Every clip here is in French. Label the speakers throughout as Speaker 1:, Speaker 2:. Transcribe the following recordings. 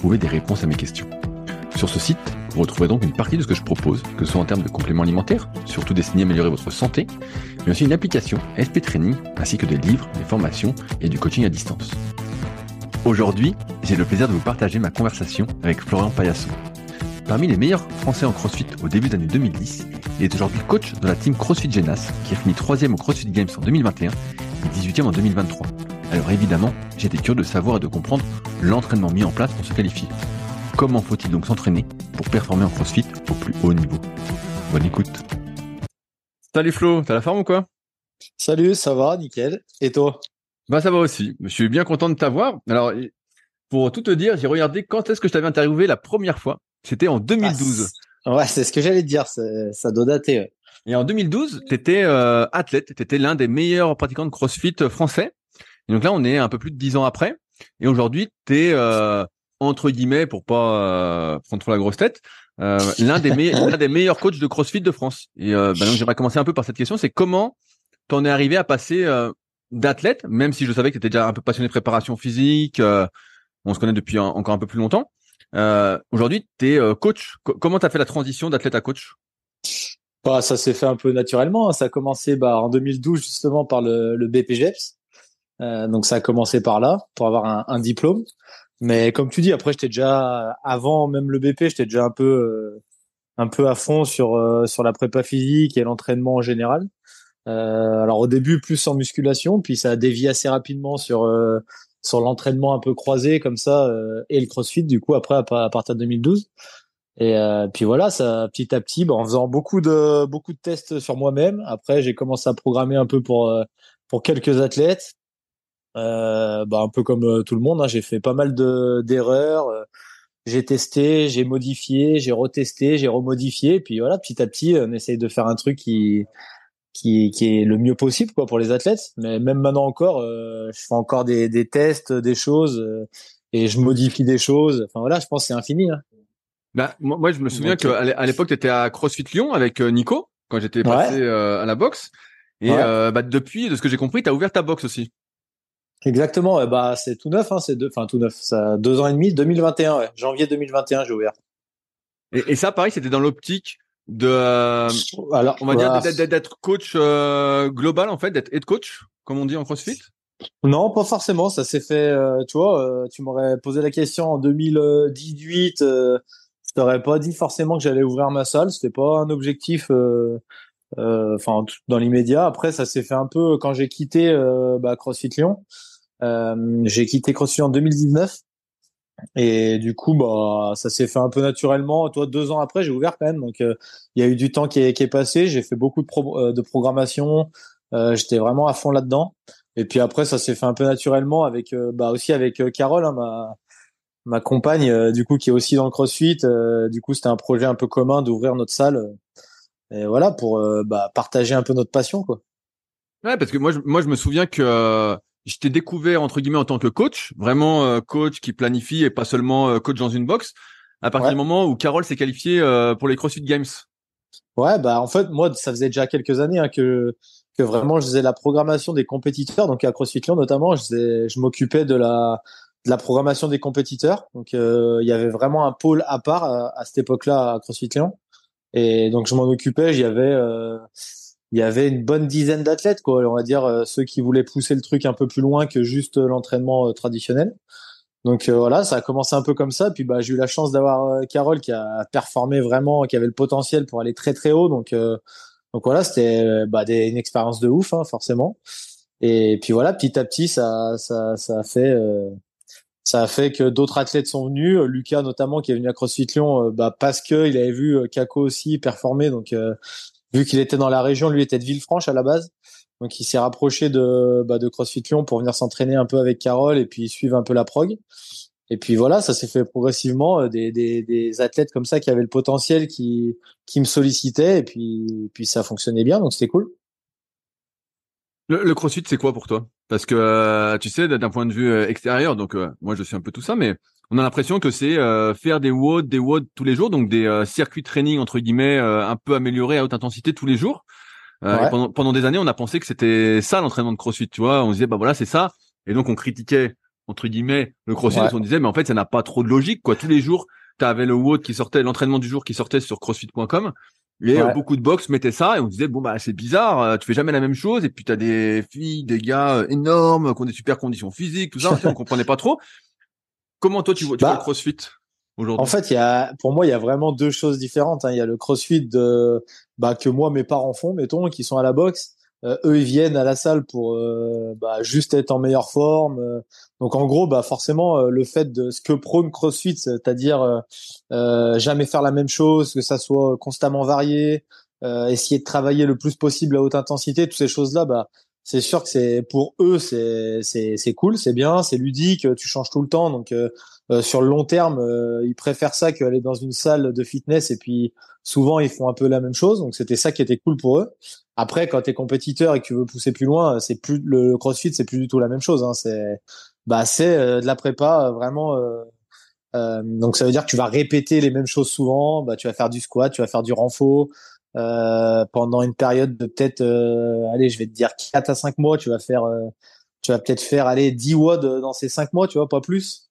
Speaker 1: trouver des réponses à mes questions. Sur ce site, vous retrouverez donc une partie de ce que je propose, que ce soit en termes de compléments alimentaires, surtout destinés à améliorer votre santé, mais aussi une application SP Training, ainsi que des livres, des formations et du coaching à distance. Aujourd'hui, j'ai le plaisir de vous partager ma conversation avec Florian Payasson. Parmi les meilleurs Français en CrossFit au début des années 2010, il est aujourd'hui coach de la team CrossFit Genas, qui a fini troisième au CrossFit Games en 2021 et 18e en 2023. Alors évidemment, j'étais curieux de savoir et de comprendre l'entraînement mis en place pour se qualifier. Comment faut-il donc s'entraîner pour performer en CrossFit au plus haut niveau? Bonne écoute. Salut Flo, t'as la forme ou quoi?
Speaker 2: Salut, ça va, nickel. Et toi?
Speaker 1: Bah ça va aussi. Je suis bien content de t'avoir. Alors pour tout te dire, j'ai regardé quand est-ce que je t'avais interviewé la première fois. C'était en 2012.
Speaker 2: Ah, ouais, c'est ce que j'allais te dire. Ça doit dater.
Speaker 1: Et en 2012, tu étais euh, athlète, tu étais l'un des meilleurs pratiquants de CrossFit français. Et donc là, on est un peu plus de dix ans après. Et aujourd'hui, tu es, euh, entre guillemets, pour pas euh, prendre trop la grosse tête, euh, l'un des, des meilleurs coachs de CrossFit de France. Et bah, donc j'aimerais commencer un peu par cette question, c'est comment t'en es arrivé à passer d'athlète, même si je savais que tu étais déjà un peu passionné de préparation physique, on se connaît depuis encore un peu plus longtemps. Aujourd'hui, tu es coach. comment tu as fait la transition d'athlète à coach?
Speaker 2: Bah, ça s'est fait un peu naturellement. Ça a commencé bah, en 2012 justement par le, le BPGEPS. Euh, donc ça a commencé par là pour avoir un, diplôme. Mais comme tu dis, après j'étais déjà avant même le BP, j'étais déjà un peu euh, un peu à fond sur euh, sur la prépa physique et l'entraînement en général. Alors au début plus en musculation, puis ça a dévié assez rapidement sur sur l'entraînement un peu croisé comme ça et le CrossFit du coup après à, partir de 2012. Et puis voilà, ça petit à petit, bah, en faisant beaucoup de beaucoup de tests sur moi-même. Après, j'ai commencé à programmer un peu pour pour quelques athlètes. Euh, bah, un peu comme euh, tout le monde, hein, j'ai fait pas mal de d'erreurs. Euh, j'ai testé, j'ai modifié, j'ai retesté, j'ai remodifié, puis voilà, petit à petit, on essaye de faire un truc qui qui, qui est le mieux possible quoi pour les athlètes. Mais même maintenant encore, je fais encore des, des tests, des choses, et je modifie des choses. Enfin voilà, je pense que c'est infini. Hein.
Speaker 1: Bah, moi, je me souviens qu'à l'époque, tu étais à CrossFit Lyon avec Nico quand j'étais passé à la boxe. Et bah, depuis, de ce que j'ai compris, tu as ouvert ta boxe aussi.
Speaker 2: Exactement, bah c'est tout neuf, hein, c'est deux, enfin tout neuf, ça deux ans et demi, 2021, ouais. janvier 2021, j'ai ouvert.
Speaker 1: Et, et, ça, pareil, c'était dans l'optique de, euh, alors, on va dire d'être coach euh, global en fait, d'être head coach, comme on dit en CrossFit?
Speaker 2: Non, pas forcément. Ça s'est fait, euh, tu vois. tu m'aurais posé la question en 2018. je t'aurais pas dit forcément que j'allais ouvrir ma salle. C'était pas un objectif. Enfin, dans l'immédiat. Après, ça s'est fait un peu quand j'ai quitté bah, CrossFit Lyon. Euh, j'ai quitté CrossFit en 2019. Et du coup, bah, ça s'est fait un peu naturellement. Toi, deux ans après, j'ai ouvert quand même. Donc, euh, il y a eu du temps qui est, passé. J'ai fait beaucoup de, euh, programmation. J'étais vraiment à fond là-dedans. Et puis après, ça s'est fait un peu naturellement avec, bah, aussi avec Carole, hein, ma, ma compagne, du coup, qui est aussi dans le CrossFit. du coup, c'était un projet un peu commun d'ouvrir notre salle. et voilà, pour bah, partager un peu notre passion, quoi.
Speaker 1: Ouais, parce que moi, moi, je me souviens que je t'ai découvert entre guillemets en tant que coach, vraiment euh, coach qui planifie et pas seulement euh, coach dans une box. À partir du moment où Carole s'est qualifiée euh, pour les CrossFit Games.
Speaker 2: Ouais, bah en fait moi ça faisait déjà quelques années hein, que que vraiment je faisais la programmation des compétiteurs, donc à CrossFit Lyon notamment, je, je m'occupais de la de la programmation des compétiteurs. Donc il y avait vraiment un pôle à part à, cette époque-là à CrossFit Lyon. Et donc je m'en occupais, j'y avais il y avait une bonne dizaine d'athlètes, quoi. On va dire euh, ceux qui voulaient pousser le truc un peu plus loin que juste euh, l'entraînement euh, traditionnel. Donc voilà, ça a commencé un peu comme ça. Puis bah j'ai eu la chance d'avoir Carole qui a performé vraiment, qui avait le potentiel pour aller très très haut. Donc donc voilà, c'était bah, des, une expérience de ouf, hein, forcément. Et puis voilà, petit à petit, ça ça ça a fait ça a fait que d'autres athlètes sont venus, Lucas notamment qui est venu à CrossFit Lyon, bah parce que il avait vu Kako aussi performer, donc vu qu'il était dans la région, lui était de Villefranche à la base. Donc il s'est rapproché de, bah, de CrossFit Lyon pour venir s'entraîner un peu avec Carole et puis suivre un peu la prog. Et puis voilà, ça s'est fait progressivement. Des, des, des, athlètes comme ça qui avaient le potentiel, qui, qui me sollicitaient, et puis, puis ça fonctionnait bien, donc c'était cool.
Speaker 1: Le, le CrossFit, c'est quoi pour toi? Parce que tu sais, d'un point de vue extérieur, donc moi je suis un peu tout ça, mais on a l'impression que c'est euh, faire des WOD, des WOD tous les jours, donc des euh, circuits training entre guillemets euh, un peu améliorés à haute intensité tous les jours. pendant, pendant des années, on a pensé que c'était ça l'entraînement de CrossFit, tu vois. On disait bah voilà c'est ça, et donc on critiquait entre guillemets le CrossFit. on disait mais en fait ça n'a pas trop de logique quoi. Tous les jours, tu avais le WOD qui sortait, l'entraînement du jour qui sortait sur CrossFit.com. Et beaucoup de box mettaient ça et on disait bon bah c'est bizarre, tu fais jamais la même chose et puis tu as des filles, des gars énormes qui ont des super conditions physiques, tout ça, on comprenait pas trop. Comment toi tu vois, tu bah, le CrossFit aujourd'hui?
Speaker 2: En fait, il y a, pour moi, il y a vraiment deux choses différentes. Hein. Il y a le CrossFit de, bah, que moi mes parents font, mettons, qui sont à la boxe. Euh, eux, ils viennent à la salle pour euh, bah, juste être en meilleure forme. Euh. Donc en gros, bah forcément, le fait de ce que prône CrossFit, c'est-à-dire jamais faire la même chose, que ça soit constamment varié, essayer de travailler le plus possible à haute intensité, toutes ces choses-là, bah c'est sûr que c'est pour eux c'est c'est c'est cool, c'est bien, c'est ludique, tu changes tout le temps donc euh, euh, sur le long terme, euh, ils préfèrent ça qu'aller dans une salle de fitness et puis souvent ils font un peu la même chose donc c'était ça qui était cool pour eux. Après quand tu es compétiteur et que tu veux pousser plus loin, c'est plus le CrossFit, c'est plus du tout la même chose hein, c'est bah c'est de la prépa vraiment donc ça veut dire que tu vas répéter les mêmes choses souvent, bah tu vas faire du squat, tu vas faire du renfort, euh, pendant une période de peut-être, euh, allez, je vais te dire 4 à 5 mois, tu vas faire, euh, tu vas peut-être faire, allez, 10 WOD dans ces 5 mois, tu vois, pas plus.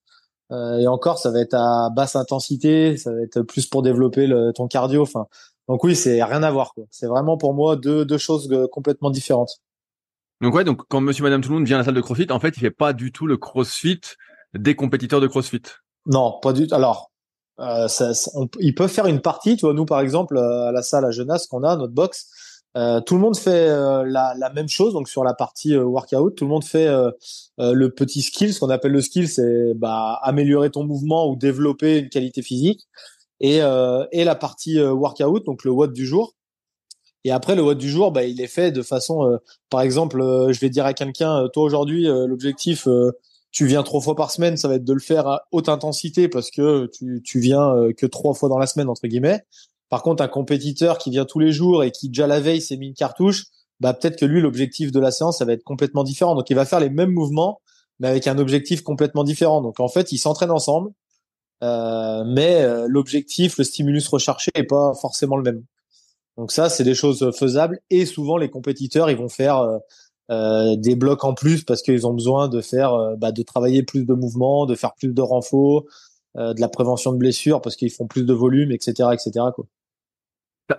Speaker 2: Et encore, ça va être à basse intensité, ça va être plus pour développer le, ton cardio. Enfin, donc oui, c'est rien à voir. C'est vraiment pour moi deux, deux choses complètement différentes.
Speaker 1: Donc ouais, donc quand Monsieur, Madame, tout le monde vient à la salle de CrossFit, en fait, il fait pas du tout le CrossFit des compétiteurs de CrossFit.
Speaker 2: Non, pas du tout. Alors, euh, ça, ils peuvent faire une partie. Tu vois, nous par exemple euh, à la salle à Genasse qu'on a notre box, euh, tout le monde fait la, la, même chose. Donc sur la partie workout, tout le monde fait le petit skill. Ce qu'on appelle le skill, c'est bah, améliorer ton mouvement ou développer une qualité physique. Et, et la partie workout, donc le watt du jour. Et après, le watt du jour, bah, il est fait de façon, par exemple, je vais dire à quelqu'un, toi aujourd'hui, l'objectif, tu viens trois fois par semaine, ça va être de le faire à haute intensité parce que tu, tu viens euh, que trois fois dans la semaine entre guillemets. Par contre, un compétiteur qui vient tous les jours et qui déjà la veille s'est mis une cartouche, bah peut-être que lui l'objectif de la séance ça va être complètement différent. Donc il va faire les mêmes mouvements mais avec un objectif complètement différent. Donc en fait, ils s'entraînent ensemble, euh, mais euh, l'objectif, le stimulus recherché est pas forcément le même. Donc ça, c'est des choses faisables et souvent les compétiteurs ils vont faire euh, des blocs en plus parce qu'ils ont besoin de faire, bah, de travailler plus de mouvements, de faire plus de renforts, de la prévention de blessures parce qu'ils font plus de volume, etc., etc.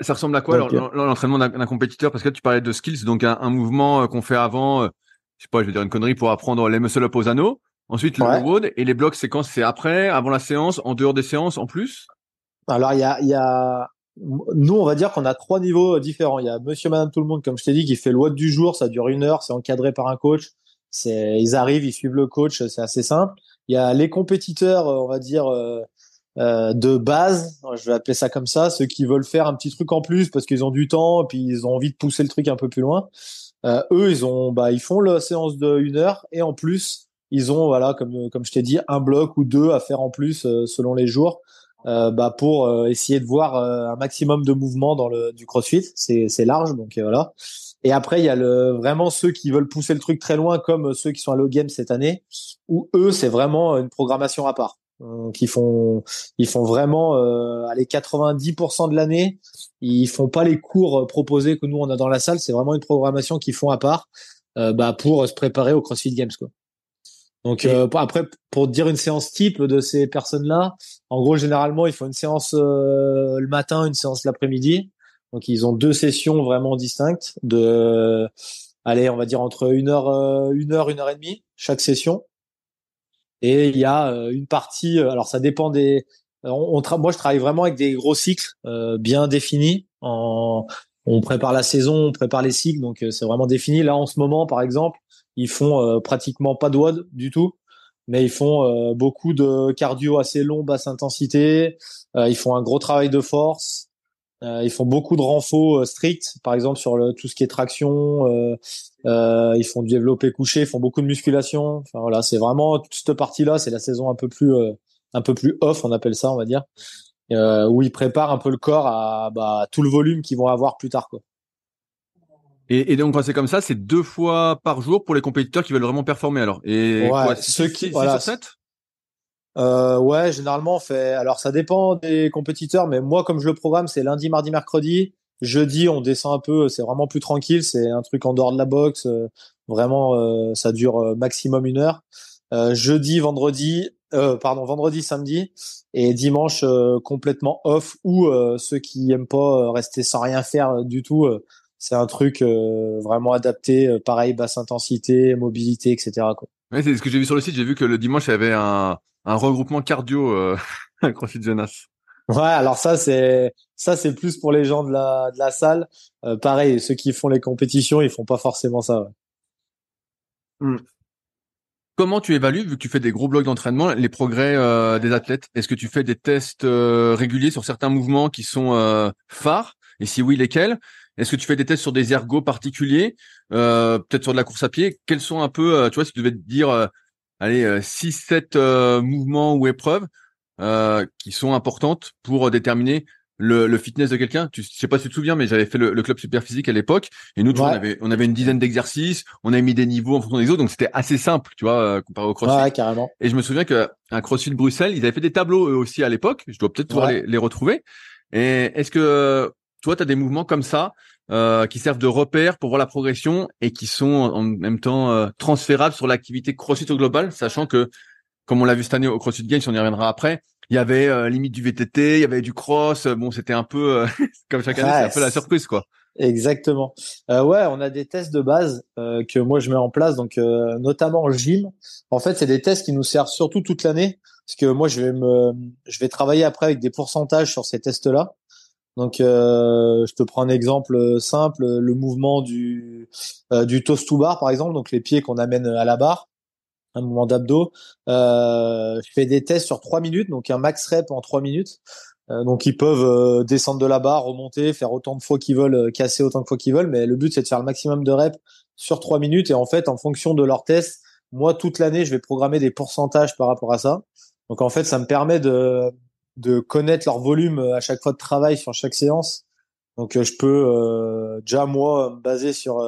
Speaker 1: Ça, ressemble à quoi l'entraînement d'un compétiteur? Parce que tu parlais de skills, donc un, mouvement qu'on fait avant, je sais pas, je vais dire une connerie pour apprendre les muscle up aux anneaux. Ensuite le ouais. et les blocs séquences, c'est après, avant la séance, en dehors des séances, en plus?
Speaker 2: Alors il y a, y a nous, on va dire qu'on a trois niveaux différents. Il y a Monsieur, Madame, tout le monde, comme je t'ai dit, qui fait le WOD du jour. Ça dure une heure. C'est encadré par un coach. C'est, ils arrivent, ils suivent le coach. C'est assez simple. Il y a les compétiteurs, on va dire, euh, euh, de base. Je vais appeler ça comme ça. Ceux qui veulent faire un petit truc en plus parce qu'ils ont du temps et puis ils ont envie de pousser le truc un peu plus loin. Euh, eux, ils ont, bah, ils font la séance de une heure et en plus, ils ont, voilà, comme comme je t'ai dit, un bloc ou deux à faire en plus selon les jours. Euh, bah pour euh, essayer de voir euh, un maximum de mouvement dans le du CrossFit. C'est c'est large donc voilà. Et après il y a le vraiment ceux qui veulent pousser le truc très loin comme ceux qui sont à Low Game cette année où eux c'est vraiment une programmation à part. Donc ils font ils font vraiment euh, allez 90% de l'année, ils font pas les cours proposés que nous on a dans la salle, c'est vraiment une programmation qu'ils font à part bah pour se préparer au CrossFit Games quoi. Donc euh, après, pour dire une séance type de ces personnes-là, en gros, généralement, ils font une séance euh, le matin, une séance l'après-midi. Donc ils ont deux sessions vraiment distinctes de, allez, on va dire entre une heure, euh, une heure, une heure et demie chaque session. Et il y a une partie, alors ça dépend des. On, moi, je travaille vraiment avec des gros cycles bien définis. On prépare la saison, on prépare les cycles, donc c'est vraiment défini. Là, en ce moment, par exemple, ils font euh, pratiquement pas de WOD du tout, mais ils font euh, beaucoup de cardio assez long, basse intensité. Euh, ils font un gros travail de force. Ils font beaucoup de renfaux stricts, par exemple sur le, tout ce qui est traction. ils font du développé couché, ils font beaucoup de musculation. Enfin voilà, c'est vraiment toute cette partie-là. C'est la saison un peu plus un peu plus off, on appelle ça, on va dire, où ils préparent un peu le corps à bah, tout le volume qu'ils vont avoir plus tard. Quoi.
Speaker 1: Et, donc quand c'est comme ça, c'est deux fois par jour pour les compétiteurs qui veulent vraiment performer alors. Et
Speaker 2: ouais, ceux qui voilà, sur euh, ouais, généralement on fait. Alors ça dépend des compétiteurs, mais moi comme je le programme, c'est lundi, mardi, mercredi. Jeudi, on descend un peu. C'est vraiment plus tranquille. C'est un truc en dehors de la boxe. Euh, vraiment, euh, ça dure euh, maximum une heure. jeudi, vendredi, pardon, vendredi, samedi et dimanche complètement off. Ou ceux qui aiment pas rester sans rien faire du tout c'est un truc vraiment adapté, pareil, basse intensité, mobilité, etc.
Speaker 1: Ouais, c'est ce que j'ai vu sur le site. J'ai vu que le dimanche, il y avait un, un regroupement cardio euh, à CrossFit Jeunesse.
Speaker 2: Ouais, alors ça c'est ça c'est plus pour les gens de la de la salle. Euh, pareil, ceux qui font les compétitions, ils font pas forcément ça. Ouais.
Speaker 1: Hmm. Comment tu évalues, vu que tu fais des gros blocs d'entraînement, les progrès euh, des athlètes? Est-ce que tu fais des tests réguliers sur certains mouvements qui sont phares? Et si oui, lesquels? Est-ce que tu fais des tests sur des ergots particuliers, euh, peut-être sur de la course à pied? Quels sont un peu, euh, tu vois, si tu devais te dire, euh, allez, 6, 7 mouvements ou épreuves qui sont importantes pour déterminer le, fitness de quelqu'un? Tu, je sais pas si tu te souviens, mais j'avais fait le, club super physique à l'époque, et nous, on avait, on avait une dizaine d'exercices, on avait mis des niveaux en fonction des autres, donc c'était assez simple, tu vois, comparé au CrossFit.
Speaker 2: Ouais, carrément.
Speaker 1: Et je me souviens que un CrossFit Bruxelles, ils avaient fait des tableaux eux aussi à l'époque. Je dois peut-être pouvoir les, les, retrouver. Et est-ce que toi, tu as des mouvements comme ça euh, qui servent de repère pour voir la progression et qui sont en même temps euh, transférables sur l'activité CrossFit au global, sachant que, comme on l'a vu cette année au CrossFit Games, on y reviendra après, il y avait euh, limite du VTT, il y avait du cross. Bon, c'était un peu comme chaque année, c'est un peu la surprise, quoi.
Speaker 2: Exactement. Euh, ouais, on a des tests de base euh, que moi je mets en place, donc euh, notamment en gym. En fait, c'est des tests qui nous servent surtout toute l'année, parce que moi je vais me, je vais travailler après avec des pourcentages sur ces tests-là. Donc, euh, je te prends un exemple simple, le mouvement du euh, du toast to bar, par exemple, donc les pieds qu'on amène à la barre, un mouvement d'abdos. Euh, je fais des tests sur trois minutes, donc un max rep en trois minutes. Euh, donc, ils peuvent euh, descendre de la barre, remonter, faire autant de fois qu'ils veulent, casser autant de fois qu'ils veulent, mais le but c'est de faire le maximum de reps sur trois minutes. Et en fait, en fonction de leur test, moi toute l'année, je vais programmer des pourcentages par rapport à ça. Donc, en fait, ça me permet de de connaître leur volume euh, à chaque fois de travail sur chaque séance. Donc euh, je peux euh, déjà moi me baser sur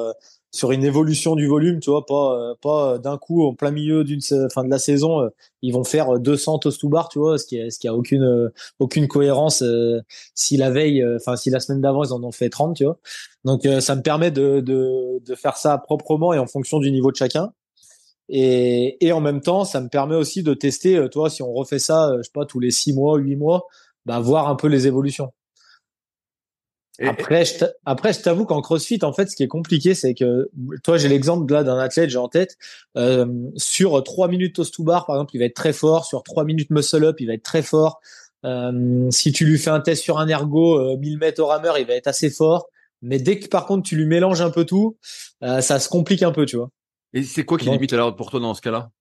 Speaker 2: sur une évolution du volume, tu vois, pas pas d'un coup en plein milieu d'une fin de la saison, ils vont faire 200 toast to bar, tu vois, ce qui est ce qui a aucune aucune cohérence si la veille enfin si la semaine d'avant ils en ont fait 30, tu vois. Donc ça me permet de, de de faire ça proprement et en fonction du niveau de chacun. Et, et en même temps, ça me permet aussi de tester, euh, toi, si on refait ça, euh, je sais pas, tous les six mois, huit mois, bah, voir un peu les évolutions. après, je après, je t'avoue qu'en CrossFit, en fait, ce qui est compliqué, c'est que toi, j'ai l'exemple là d'un athlète, j'ai en tête, euh, sur trois minutes toast to bar, par exemple, il va être très fort. Sur trois minutes muscle up, il va être très fort. Euh, si tu lui fais un test sur un ergo, euh, 1000 mètres au rameur, il va être assez fort. Mais dès que par contre tu lui mélanges un peu tout, euh, ça se complique un peu, tu vois.
Speaker 1: Et c'est quoi qui limite alors pour toi dans ce cas-là?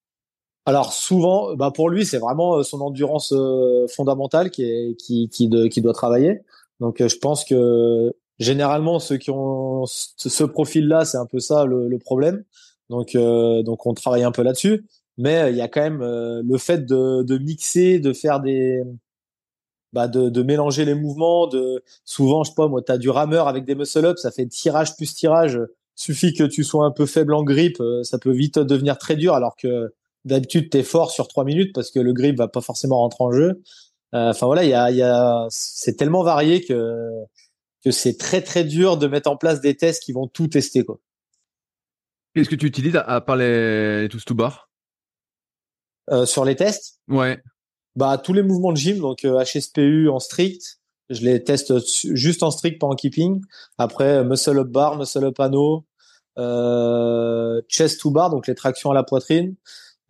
Speaker 2: Alors souvent, bah pour lui, c'est vraiment euh, son endurance euh, fondamentale qui est qui qui, de, qui doit travailler. Donc euh, je pense que généralement ceux qui ont ce profil-là, c'est un peu ça le, le problème. Donc donc on travaille un peu là-dessus, mais il y a quand même le fait de, de mixer, de faire des bah de, de mélanger les mouvements, de souvent je sais pas moi, tu as du rameur avec des muscle up, ça fait tirage plus tirage suffit que tu sois un peu faible en grip, euh, ça peut vite devenir très dur alors que d'habitude tu es fort sur trois minutes parce que le grip va pas forcément rentrer en jeu. Euh, enfin voilà, il y a, y a c'est tellement varié que que c'est très très dur de mettre en place des tests qui vont tout tester quoi.
Speaker 1: Qu'est-ce que tu utilises à, part les, tous to bar
Speaker 2: euh, Sur les tests?
Speaker 1: Ouais.
Speaker 2: Bah tous les mouvements de gym, donc HSPU en strict, je les teste juste en strict, pas en keeping. Après, muscle up bar, muscle up anneau, euh, chest to bar, donc les tractions à la poitrine.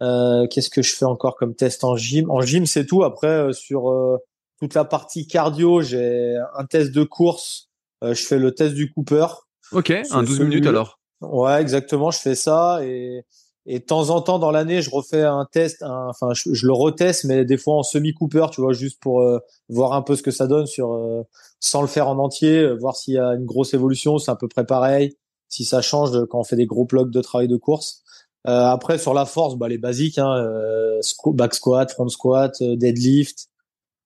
Speaker 2: Euh, Qu'est-ce que je fais encore comme test en gym? En gym, c'est tout. Après, euh, sur euh, toute la partie cardio, j'ai un test de course. Euh, je fais le test du Cooper.
Speaker 1: Ok, un 12 minutes alors.
Speaker 2: Ouais, exactement. Je fais ça et et de temps en temps dans l'année, je refais un test, enfin je, le reteste, mais des fois en semi Cooper, tu vois, juste pour euh, voir un peu ce que ça donne sur, euh, sans le faire en entier, euh, voir s'il y a une grosse évolution, c'est à peu près pareil. Si ça change quand on fait des gros blocs de travail de course. après sur la force, bah les basiques, hein, back squat, front squat, deadlift,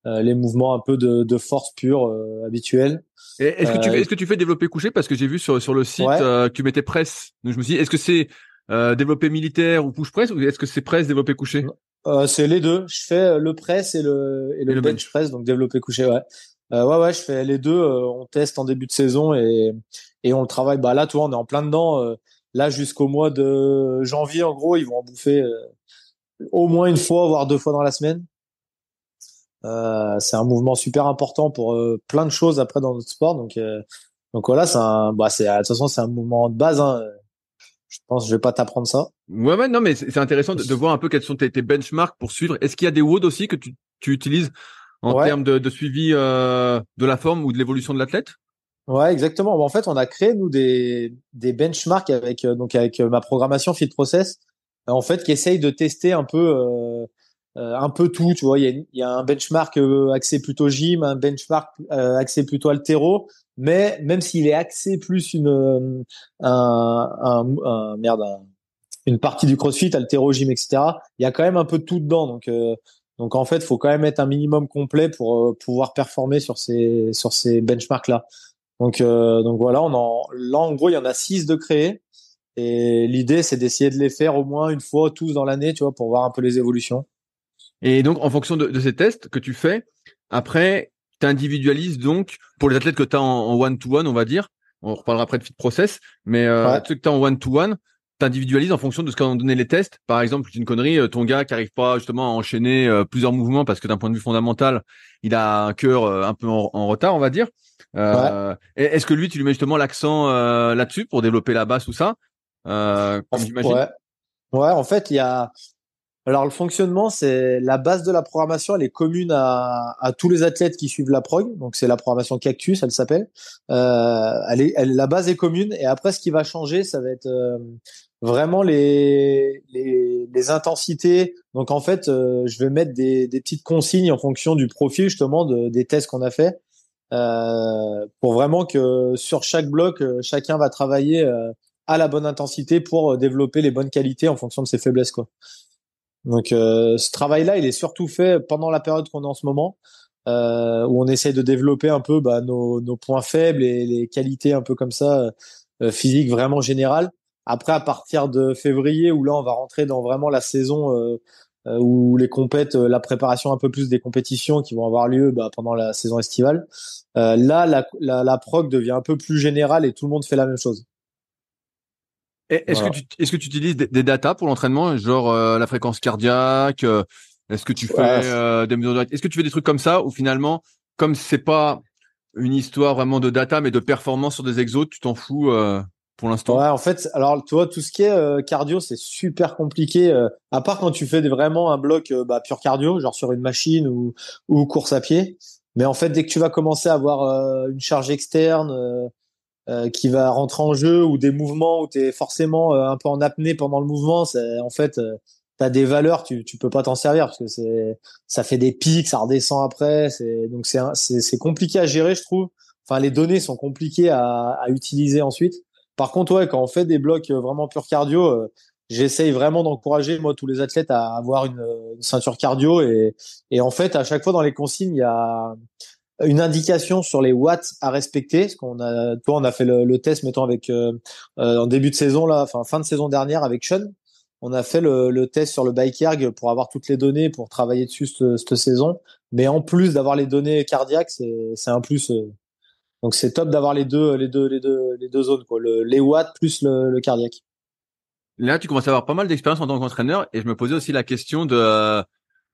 Speaker 2: les mouvements un peu de, de force pure habituels.
Speaker 1: Est-ce que tu est-ce que tu fais développer coucher parce que j'ai vu sur sur le site que tu mettais presse. Donc je me suis dit est-ce que c'est euh, développé militaire ou push press ou est-ce que c'est press développé couché?
Speaker 2: Euh, C'est les deux. Je fais le press et le et le, bench, press, donc développé couché. Ouais. Euh, ouais, ouais, je fais les deux. Euh, on teste en début de saison et et on le travaille. Bah là, toi, on est en plein dedans. Euh, là, jusqu'au mois de janvier, en gros, ils vont en bouffer au moins une fois, voire deux fois dans la semaine. c'est un mouvement super important pour plein de choses après dans notre sport. Donc donc voilà, c'est un, bah c'est de toute façon c'est un mouvement de base. Hein je pense je vais pas t'apprendre ça.
Speaker 1: Ouais, ouais, non, mais c'est intéressant de, voir un peu quels sont tes, tes benchmarks pour suivre. Est-ce qu'il y a des WOD aussi que tu, tu utilises en termes de, de suivi euh, de la forme ou de l'évolution de l'athlète?
Speaker 2: Ouais, exactement. En fait, on a créé nous des, des benchmarks avec euh, donc avec euh, ma programmation Fit Process, en fait, qui essaye de tester un peu euh, un peu tout. Tu vois, il y a, il y a un benchmark axé plutôt gym, un benchmark axé plutôt altéro, mais même s'il est axé plus une euh, un, un, un merde une partie du CrossFit, haltéro-gym, etc. Il y a quand même un peu de tout dedans, donc euh, donc en fait, faut quand même être un minimum complet pour euh, pouvoir performer sur ces sur ces benchmarks là. Donc donc voilà, on en là en gros il y en a six de créés et l'idée c'est d'essayer de les faire au moins une fois tous dans l'année, tu vois, pour voir un peu les évolutions.
Speaker 1: Et donc en fonction de ces tests que tu fais, après t'individualises donc pour les athlètes que tu as en one-to-one, on va dire. On reparlera après de fit process, mais euh, ceux que tu as en one-to-one, t'individualises en fonction de ce qu'ont donné les tests. Par exemple, une connerie, euh, ton gars qui arrive pas justement à enchaîner euh, plusieurs mouvements parce que d'un point de vue fondamental, il a un cœur euh, un peu en, retard, on va dire. Euh, Est-ce que lui, tu lui mets justement l'accent là-dessus pour développer la base ou ça?
Speaker 2: Ouais. ouais, en fait, il y a alors le fonctionnement, c'est la base de la programmation, elle est commune à, à tous les athlètes qui suivent la prog. Donc c'est la programmation Cactus, elle s'appelle. Euh, elle elle, la base est commune. Et après, ce qui va changer, ça va être euh, vraiment les, les, les, intensités. Donc en fait, euh, je vais mettre des, des, petites consignes en fonction du profil justement de, des tests qu'on a fait, euh, pour vraiment que sur chaque bloc, euh, chacun va travailler à la bonne intensité pour développer les bonnes qualités en fonction de ses faiblesses, quoi. Donc euh, ce travail-là, il est surtout fait pendant la période qu'on est en ce moment, euh, où on essaye de développer un peu bah, nos, points faibles et les qualités un peu comme ça euh, physiques vraiment générales. Après, à partir de février, où là on va rentrer dans vraiment la saison euh, euh où les compètes, euh, la préparation un peu plus des compétitions qui vont avoir lieu bah, pendant la saison estivale. là, la, la, la devient un peu plus générale et tout le monde fait la même chose.
Speaker 1: Est-ce que tu est-ce que tu utilises des, des datas pour l'entraînement, genre euh, la fréquence cardiaque euh, Est-ce que tu fais euh, des mesures Est-ce que tu fais des trucs comme ça ou finalement, comme c'est pas une histoire vraiment de data mais de performance sur des exos, tu t'en fous pour l'instant?
Speaker 2: Ouais, en fait, alors tu vois tout ce qui est cardio, c'est super compliqué. à part quand tu fais des, vraiment un bloc bah, pur cardio, genre sur une machine ou ou course à pied. Mais en fait, dès que tu vas commencer à avoir une charge externe euh, qui va rentrer en jeu ou des mouvements où tu es forcément euh, un peu en apnée pendant le mouvement, c'est en fait euh, tu as des valeurs, tu tu peux pas t'en servir parce que c'est ça fait des pics, ça redescend après, c'est donc c'est c'est compliqué à gérer, je trouve. Enfin les données sont compliquées à, à utiliser ensuite. Par contre, ouais, quand on fait des blocs vraiment pur cardio, j'essaye vraiment d'encourager moi tous les athlètes à avoir une, une, ceinture cardio et, et en fait à chaque fois dans les consignes il y a une indication sur les watts à respecter. Parce qu'on a, toi, on a fait le, test, mettons avec euh, euh, en début de saison là, enfin fin de saison dernière avec Sean. On a fait le, le test sur le bike erg pour avoir toutes les données pour travailler dessus cette, saison. Mais en plus d'avoir les données cardiaques, c'est, un plus. Euh. donc c'est top d'avoir les deux, les deux, les deux, les deux zones quoi. Le, les watts plus le, le cardiaque.
Speaker 1: Là, tu commences à avoir pas mal d'expérience en tant qu'entraîneur, et je me posais aussi la question de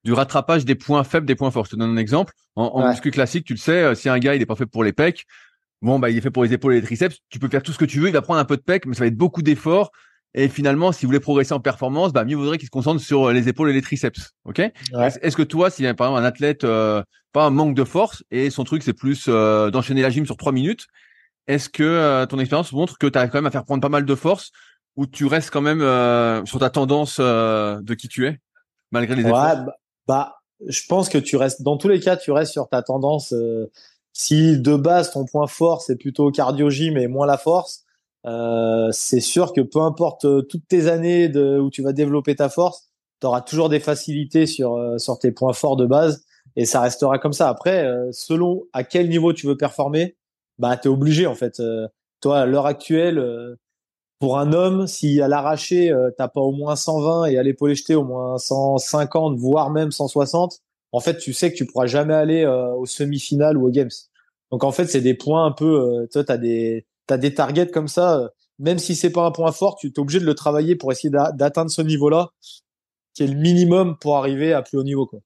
Speaker 1: du rattrapage des points faibles, des points forts. Je te donne un exemple. En, en muscu classique, tu le sais, euh, si un gars il est pas fait pour les pecs, bon bah il est fait pour les épaules et les triceps. Tu peux faire tout ce que tu veux, il va prendre un peu de pecs, mais ça va être beaucoup d'efforts. Et finalement, si vous voulez progresser en performance, bah mieux vaudrait qu'il se concentre sur euh, les épaules et les triceps. Ok? Est-ce que toi, si par exemple un athlète euh, pas un manque de force et son truc c'est plus d'enchaîner la gym sur trois minutes, est-ce que ton expérience montre que tu arrives quand même à faire prendre pas mal de force ou tu restes quand même euh, sur ta tendance euh, de qui tu es malgré les efforts?
Speaker 2: bah, bah, je pense que tu restes dans tous les cas, tu restes sur ta tendance. si de base ton point fort c'est plutôt cardio gym et moins la force, c'est sûr que peu importe toutes tes années de, où tu vas développer ta force, tu auras toujours des facilités sur sur tes points forts de base et ça restera comme ça. Après, selon à quel niveau tu veux performer, bah t'es obligé en fait. toi, à l'heure actuelle, pour un homme, si à l'arraché, tu euh, t'as pas au moins 120 et à l'épaule jetée au moins 150, voire même 160, en fait, tu sais que tu pourras jamais aller euh, aux semi-finales ou aux games. Donc en fait, c'est des points un peu, euh, toi, t'as des, t'as des targets comme ça. même si c'est pas un point fort, tu es obligé de le travailler pour essayer d'atteindre ce niveau-là, qui est le minimum pour arriver à plus haut niveau, quoi.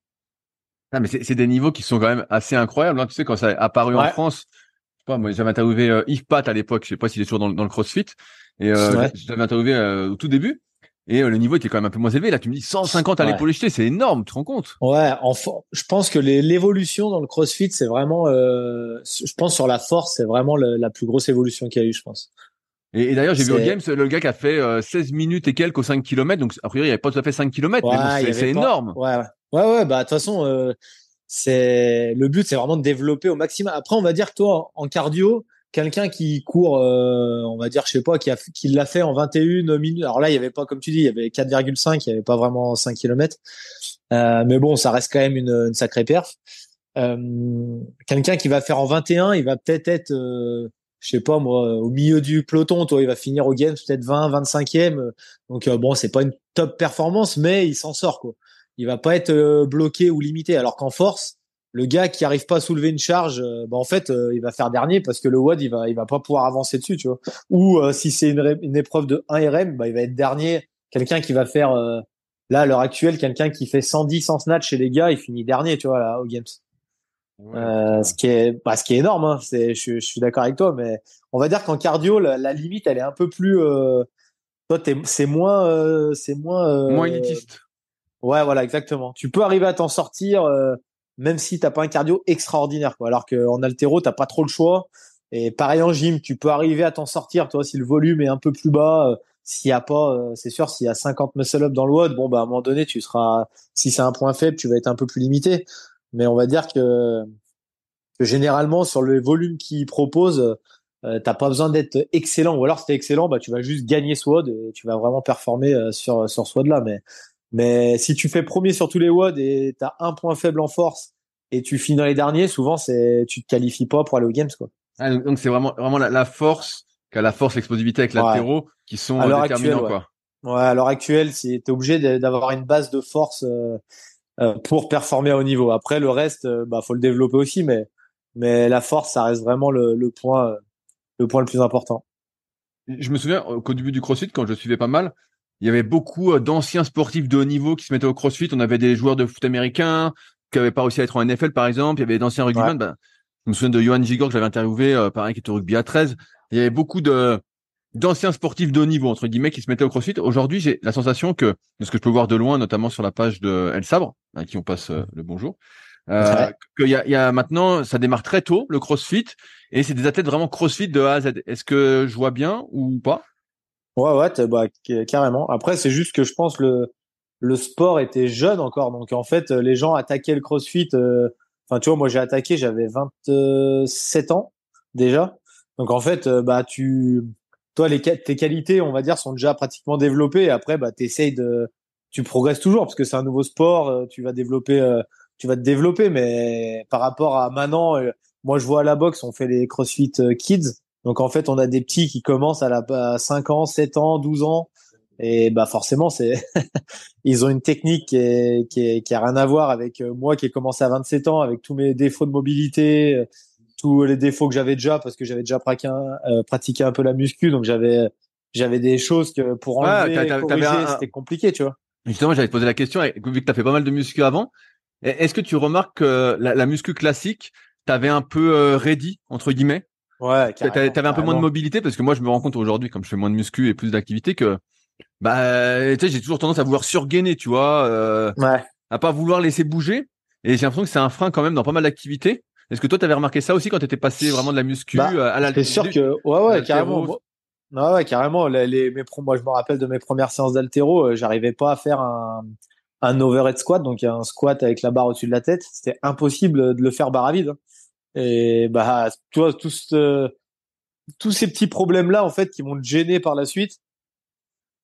Speaker 1: Ah, mais c'est des niveaux qui sont quand même assez incroyables. Hein. Tu sais, quand ça a apparu en France, pas, moi, j'avais interviewé Yves Pat à l'époque. Je sais pas s'il est toujours dans, dans le CrossFit. Et euh, je t'avais interviewé euh, au tout début. Et euh, le niveau était quand même un peu moins élevé. Là, tu me dis 150 à l'épaule jetée, c'est énorme, tu te rends compte?
Speaker 2: Ouais, enfin, je pense que l'évolution dans le CrossFit, c'est vraiment, euh, je pense sur la force, c'est vraiment la plus grosse évolution qu'il y a eu, je pense.
Speaker 1: Et, d'ailleurs, j'ai vu au Games le gars qui a fait 16 minutes et quelques au 5 km, donc a priori, il n'y avait pas tout à fait 5 km, mais c'est énorme.
Speaker 2: Ouais, ouais, ouais, ouais bah de toute façon, c'est le but, c'est vraiment de développer au maximum. Après, on va dire toi, en cardio, quelqu'un qui court, euh, on va dire, je sais pas, qui, l'a fait en 21 minutes. Alors là, il y avait pas, comme tu dis, il y avait 4,5, il y avait pas vraiment 5 km. Euh, mais bon, ça reste quand même une, sacrée perf. Euh, quelqu'un qui va faire en 21, il va peut-être être, euh, je sais pas au milieu du peloton. Toi, il va finir au Games peut-être 20, 25e. Donc bon, c'est pas une top performance, mais il s'en sort quoi. Il va pas être bloqué ou limité. Alors qu'en force, le gars qui arrive pas à soulever une charge, euh, bah en fait, euh, il va faire dernier parce que le WOD il va il va pas pouvoir avancer dessus, tu vois. Ou euh, si c'est une, une, épreuve de 1 RM, bah il va être dernier. Quelqu'un qui va faire là à l'heure actuelle, quelqu'un qui fait 110 en snatch chez les gars, il finit dernier, tu vois, là, au games. ce qui est bah, ce qui est énorme. Hein. C'est je, suis d'accord avec toi, mais on va dire qu'en cardio, la, limite elle est un peu plus. toi, c'est moins c'est moins
Speaker 1: moins élitiste.
Speaker 2: Ouais, voilà, exactement. Tu peux arriver à t'en sortir même si t'as pas un cardio extraordinaire, quoi. Alors qu'en altéro, t'as pas trop le choix. Et pareil en gym, tu peux arriver à t'en sortir, toi, si le volume est un peu plus bas. Euh, s'il y a pas, euh, c'est sûr, s'il y a 50 muscle-up dans le WOD, bon, bah, à un moment donné, tu seras, si c'est un point faible, tu vas être un peu plus limité. Mais on va dire que, généralement, sur le volume qu'il propose, euh, t'as pas besoin d'être excellent. Ou alors, si t'es excellent, bah, tu vas juste gagner SWOD et tu vas vraiment performer euh, sur, sur ce WOD-là. Mais mais si tu fais premier sur tous les WOD et tu as un point faible en force et tu finis dans les derniers, souvent c'est tu te qualifies pas pour aller aux games quoi.
Speaker 1: Ah, donc c'est vraiment vraiment la, force, la force, l'explosivité avec l'altéro qui sont à déterminants
Speaker 2: ouais.
Speaker 1: quoi.
Speaker 2: Ouais, à l'heure actuelle, tu es obligé d'avoir une base de force euh, euh, pour performer à haut niveau. Après le reste, euh, bah faut le développer aussi, mais mais la force, ça reste vraiment le, le point le point le plus important.
Speaker 1: Je me souviens qu'au début du CrossFit, quand je suivais pas mal, il y avait beaucoup euh, d'anciens sportifs de haut niveau qui se mettaient au CrossFit. On avait des joueurs de foot américains qui n'avaient pas réussi à être en NFL, par exemple. Il y avait d'anciens rugbymen. Ben, je me souviens de Johan Gigor que j'avais interviewé, euh, pareil, qui était au rugby à 13. Il y avait beaucoup de d'anciens sportifs de haut niveau, entre guillemets, qui se mettaient au CrossFit. Aujourd'hui, j'ai la sensation que, de ce que je peux voir de loin, notamment sur la page de El Sabre, à qui on passe euh, le bonjour, euh, qu'il y a, y a maintenant, ça démarre très tôt, le CrossFit, et c'est des athlètes vraiment CrossFit de A à Z. Est-ce que je vois bien ou pas?
Speaker 2: Ouais, ouais, bah, carrément. Après, c'est juste que je pense le le sport était jeune encore, donc en fait, les gens attaquaient le CrossFit. Euh, enfin, tu vois, moi j'ai attaqué, j'avais 27 ans déjà. Donc en fait, euh, bah tu, toi, les tes qualités, on va dire, sont déjà pratiquement développées. Après, bah t'essayes de, tu progresses toujours parce que c'est un nouveau sport. Euh, tu vas développer, tu vas te développer. Mais par rapport à maintenant, moi je vois à la boxe, on fait les CrossFit Kids. Donc en fait, on a des petits qui commencent à, la, à 5 ans, 7 ans, 12 ans. Et bah forcément, c'est ils ont une technique qui, est, qui, est, qui a rien à voir avec euh, moi qui ai commencé à 27 ans, avec tous mes défauts de mobilité, euh, tous les défauts que j'avais déjà parce que j'avais déjà pratiqué un, euh, pratiqué un peu la muscu, donc j'avais j'avais des choses que pour enlever, c'était compliqué, tu vois.
Speaker 1: Justement, j'avais posé la question, vu que tu as fait pas mal de muscu avant, est-ce que tu remarques que la, la muscu classique, t'avais un peu ready entre guillemets?
Speaker 2: Ouais,
Speaker 1: T'avais un peu moins de mobilité parce que moi je me rends compte aujourd'hui, comme je fais moins de muscu et plus d'activité, que bah tu sais j'ai toujours tendance à vouloir surgainer, tu vois, euh,
Speaker 2: ouais.
Speaker 1: à pas vouloir laisser bouger. Et j'ai l'impression que c'est un frein quand même dans pas mal d'activités. Est-ce que toi t'avais remarqué ça aussi quand t'étais passé vraiment de la muscu
Speaker 2: bah,
Speaker 1: à la
Speaker 2: C'est sûr que ouais ouais carrément. Ah ouais, carrément. Les, les, mes moi, je me rappelle de mes premières séances d'altéro, euh, j'arrivais pas à faire un, un overhead squat, donc un squat avec la barre au-dessus de la tête. C'était impossible de le faire barre à vide. Hein. Et bah, toi, tous, tous ces petits problèmes-là, en fait, qui vont te gêner par la suite.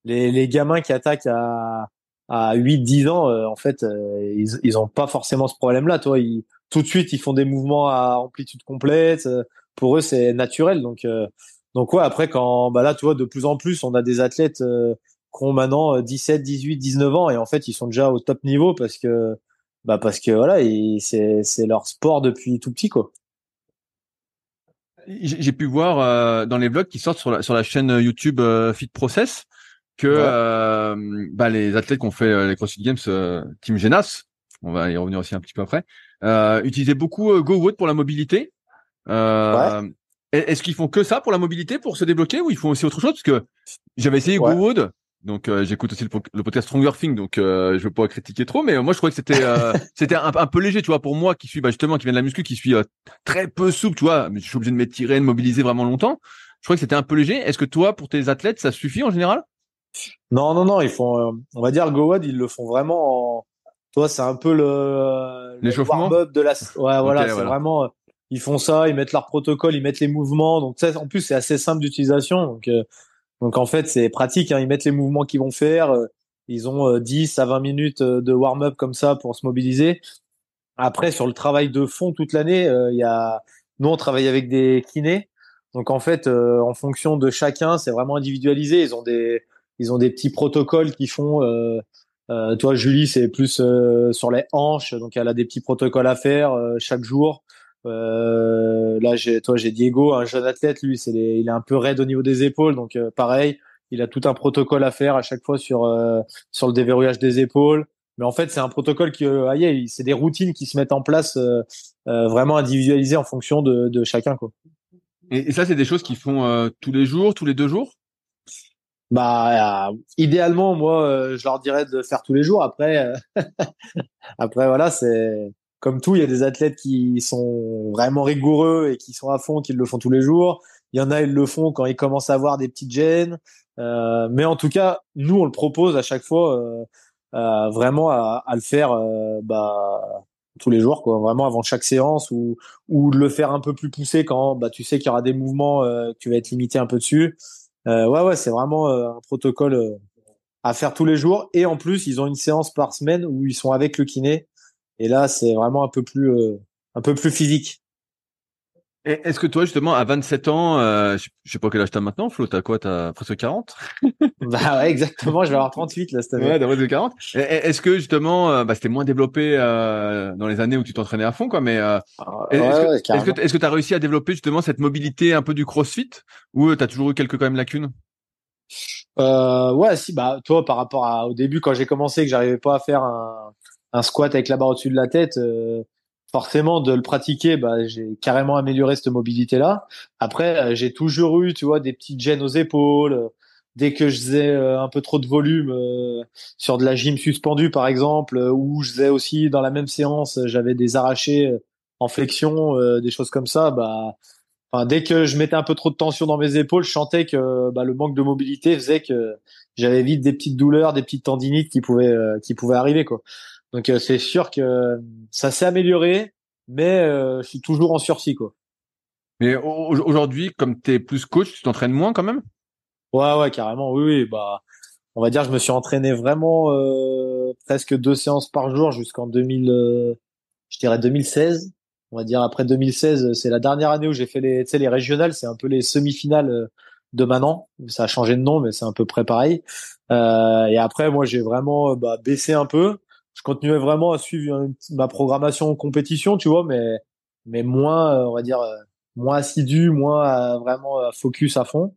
Speaker 2: Les, les gamins qui attaquent à, à 8, 10 ans, euh, en fait, euh, ils, ils ont pas forcément ce problème-là. Toi, ils, tout de suite, ils font des mouvements à amplitude complète. Pour eux, c'est naturel. Donc, donc ouais, après quand bah là tu vois de plus en plus on a des athlètes euh, qui ont maintenant 17, 18, 19 ans et en fait ils sont déjà au top niveau parce que bah parce que voilà, c'est c'est leur sport depuis tout petit quoi.
Speaker 1: J'ai pu voir euh, dans les vlogs qui sortent sur la, sur la chaîne YouTube euh, Fit Process que euh, bah, les athlètes qui ont fait les CrossFit Games Team Genas, on va y revenir aussi un petit peu après, utilisaient beaucoup GoWood pour la mobilité. Ouais. Est-ce qu'ils font que ça pour la mobilité, pour se débloquer, ou ils font aussi autre chose? Parce que j'avais essayé ouais. GoWood, donc euh, j'écoute aussi le, podcast Stronger Thing, donc euh, je veux pas critiquer trop, mais moi je trouvais que c'était euh, c'était un, peu léger, tu vois, pour moi qui suis bah, justement qui vient de la muscu, qui suis très peu souple, tu vois, mais je suis obligé de m'étirer, de mobiliser vraiment longtemps. Je crois que c'était un peu léger. Est-ce que toi, pour tes athlètes, ça suffit en général?
Speaker 2: Non, non, non, ils font, on va dire GoWood, ils le font vraiment. En... Toi, c'est un peu le
Speaker 1: l'échauffement?
Speaker 2: de la. Ouais, voilà, c'est vraiment ils font ça, ils mettent leur protocole, ils mettent les mouvements. Donc ça, en plus, c'est assez simple d'utilisation. Donc, euh, donc en fait, c'est pratique. Hein. Ils mettent les mouvements qu'ils vont faire. Euh, ils ont 10 euh, à 20 minutes de warm-up comme ça pour se mobiliser. Après, sur le travail de fond toute l'année, il y a nous on travaille avec des kinés. Donc en fait, en fonction de chacun, c'est vraiment individualisé. Ils ont des petits protocoles qui font. Euh, toi, Julie, c'est plus sur les hanches, donc elle a des petits protocoles à faire chaque jour. Euh, là, j'ai, toi, j'ai Diego, un jeune athlète. Lui, c'est il est un peu raide au niveau des épaules, donc euh, pareil, il a tout un protocole à faire à chaque fois sur euh, sur le déverrouillage des épaules. Mais en fait, c'est un protocole qui, ah, c'est des routines qui se mettent en place vraiment individualisées en fonction de, de chacun, quoi.
Speaker 1: Et, ça, c'est des choses qu'ils font tous les jours, tous les deux jours?
Speaker 2: Bah, idéalement, moi, je leur dirais de faire tous les jours. Après, après, voilà, c'est comme tout, il y a des athlètes qui sont vraiment rigoureux et qui sont à fond, qui le font tous les jours. Il y en a, ils le font quand ils commencent à avoir des petites gènes. Euh, mais en tout cas, nous, on le propose à chaque fois euh, euh, vraiment à, à, le faire euh, bah, tous les jours, quoi. Vraiment avant chaque séance ou ou de le faire un peu plus poussé quand bah tu sais qu'il y aura des mouvements euh, que tu vas être limité un peu dessus. ouais, ouais, c'est vraiment un protocole à faire tous les jours. Et en plus, ils ont une séance par semaine où ils sont avec le kiné et là, c'est vraiment un peu plus, euh, un peu plus physique.
Speaker 1: Est-ce que toi, justement, à 27 ans, euh, je sais pas quel âge t'as maintenant, Flo, t'as quoi T'as presque 40
Speaker 2: Bah ouais, exactement, je vais avoir 38 là cette année.
Speaker 1: Ouais, de 40. Est-ce que justement, euh, bah, c'était moins développé euh, dans les années où tu t'entraînais à fond, quoi, mais euh, ah, est-ce que est-ce que tu as réussi à développer justement cette mobilité un peu du CrossFit ou t'as toujours eu quelques quand même lacunes?
Speaker 2: Euh, Ouais, si, bah toi, par rapport à au début quand j'ai commencé, que j'arrivais pas à faire un un squat avec la barre au-dessus de la tête, euh, forcément de le pratiquer, bah, j'ai carrément amélioré cette mobilité-là. Après, euh, j'ai toujours eu, tu vois, des petites gênes aux épaules. Dès que je faisais euh, un peu trop de volume sur de la gym suspendue, par exemple, ou je faisais aussi dans la même séance, j'avais des arrachés en flexion, des choses comme ça, bah, Enfin, dès que je mettais un peu trop de tension dans mes épaules, je sentais que bah, le manque de mobilité faisait que j'avais vite des petites douleurs, des petites tendinites qui pouvaient qui pouvaient arriver quoi. Donc euh, c'est sûr que ça s'est amélioré, mais euh, je suis toujours en sursis quoi.
Speaker 1: Mais aujourd'hui, comme tu es plus coach, tu t'entraînes moins quand même?
Speaker 2: Ouais, ouais, carrément. Oui, oui. Bah, on va dire, je me suis entraîné vraiment euh, presque deux séances par jour jusqu'en 2000, je dirais 2016. On va dire après 2016, c'est la dernière année où j'ai fait les, tu sais, les régionales, c'est un peu les semi-finales de Manan. Ça a changé de nom, mais c'est à peu près pareil. Euh, et après, moi, j'ai vraiment bah, baissé un peu je continuais vraiment à suivre ma programmation en compétition, tu vois, mais mais moins, euh, on va dire, euh, moins assidu, moins vraiment focus à fond.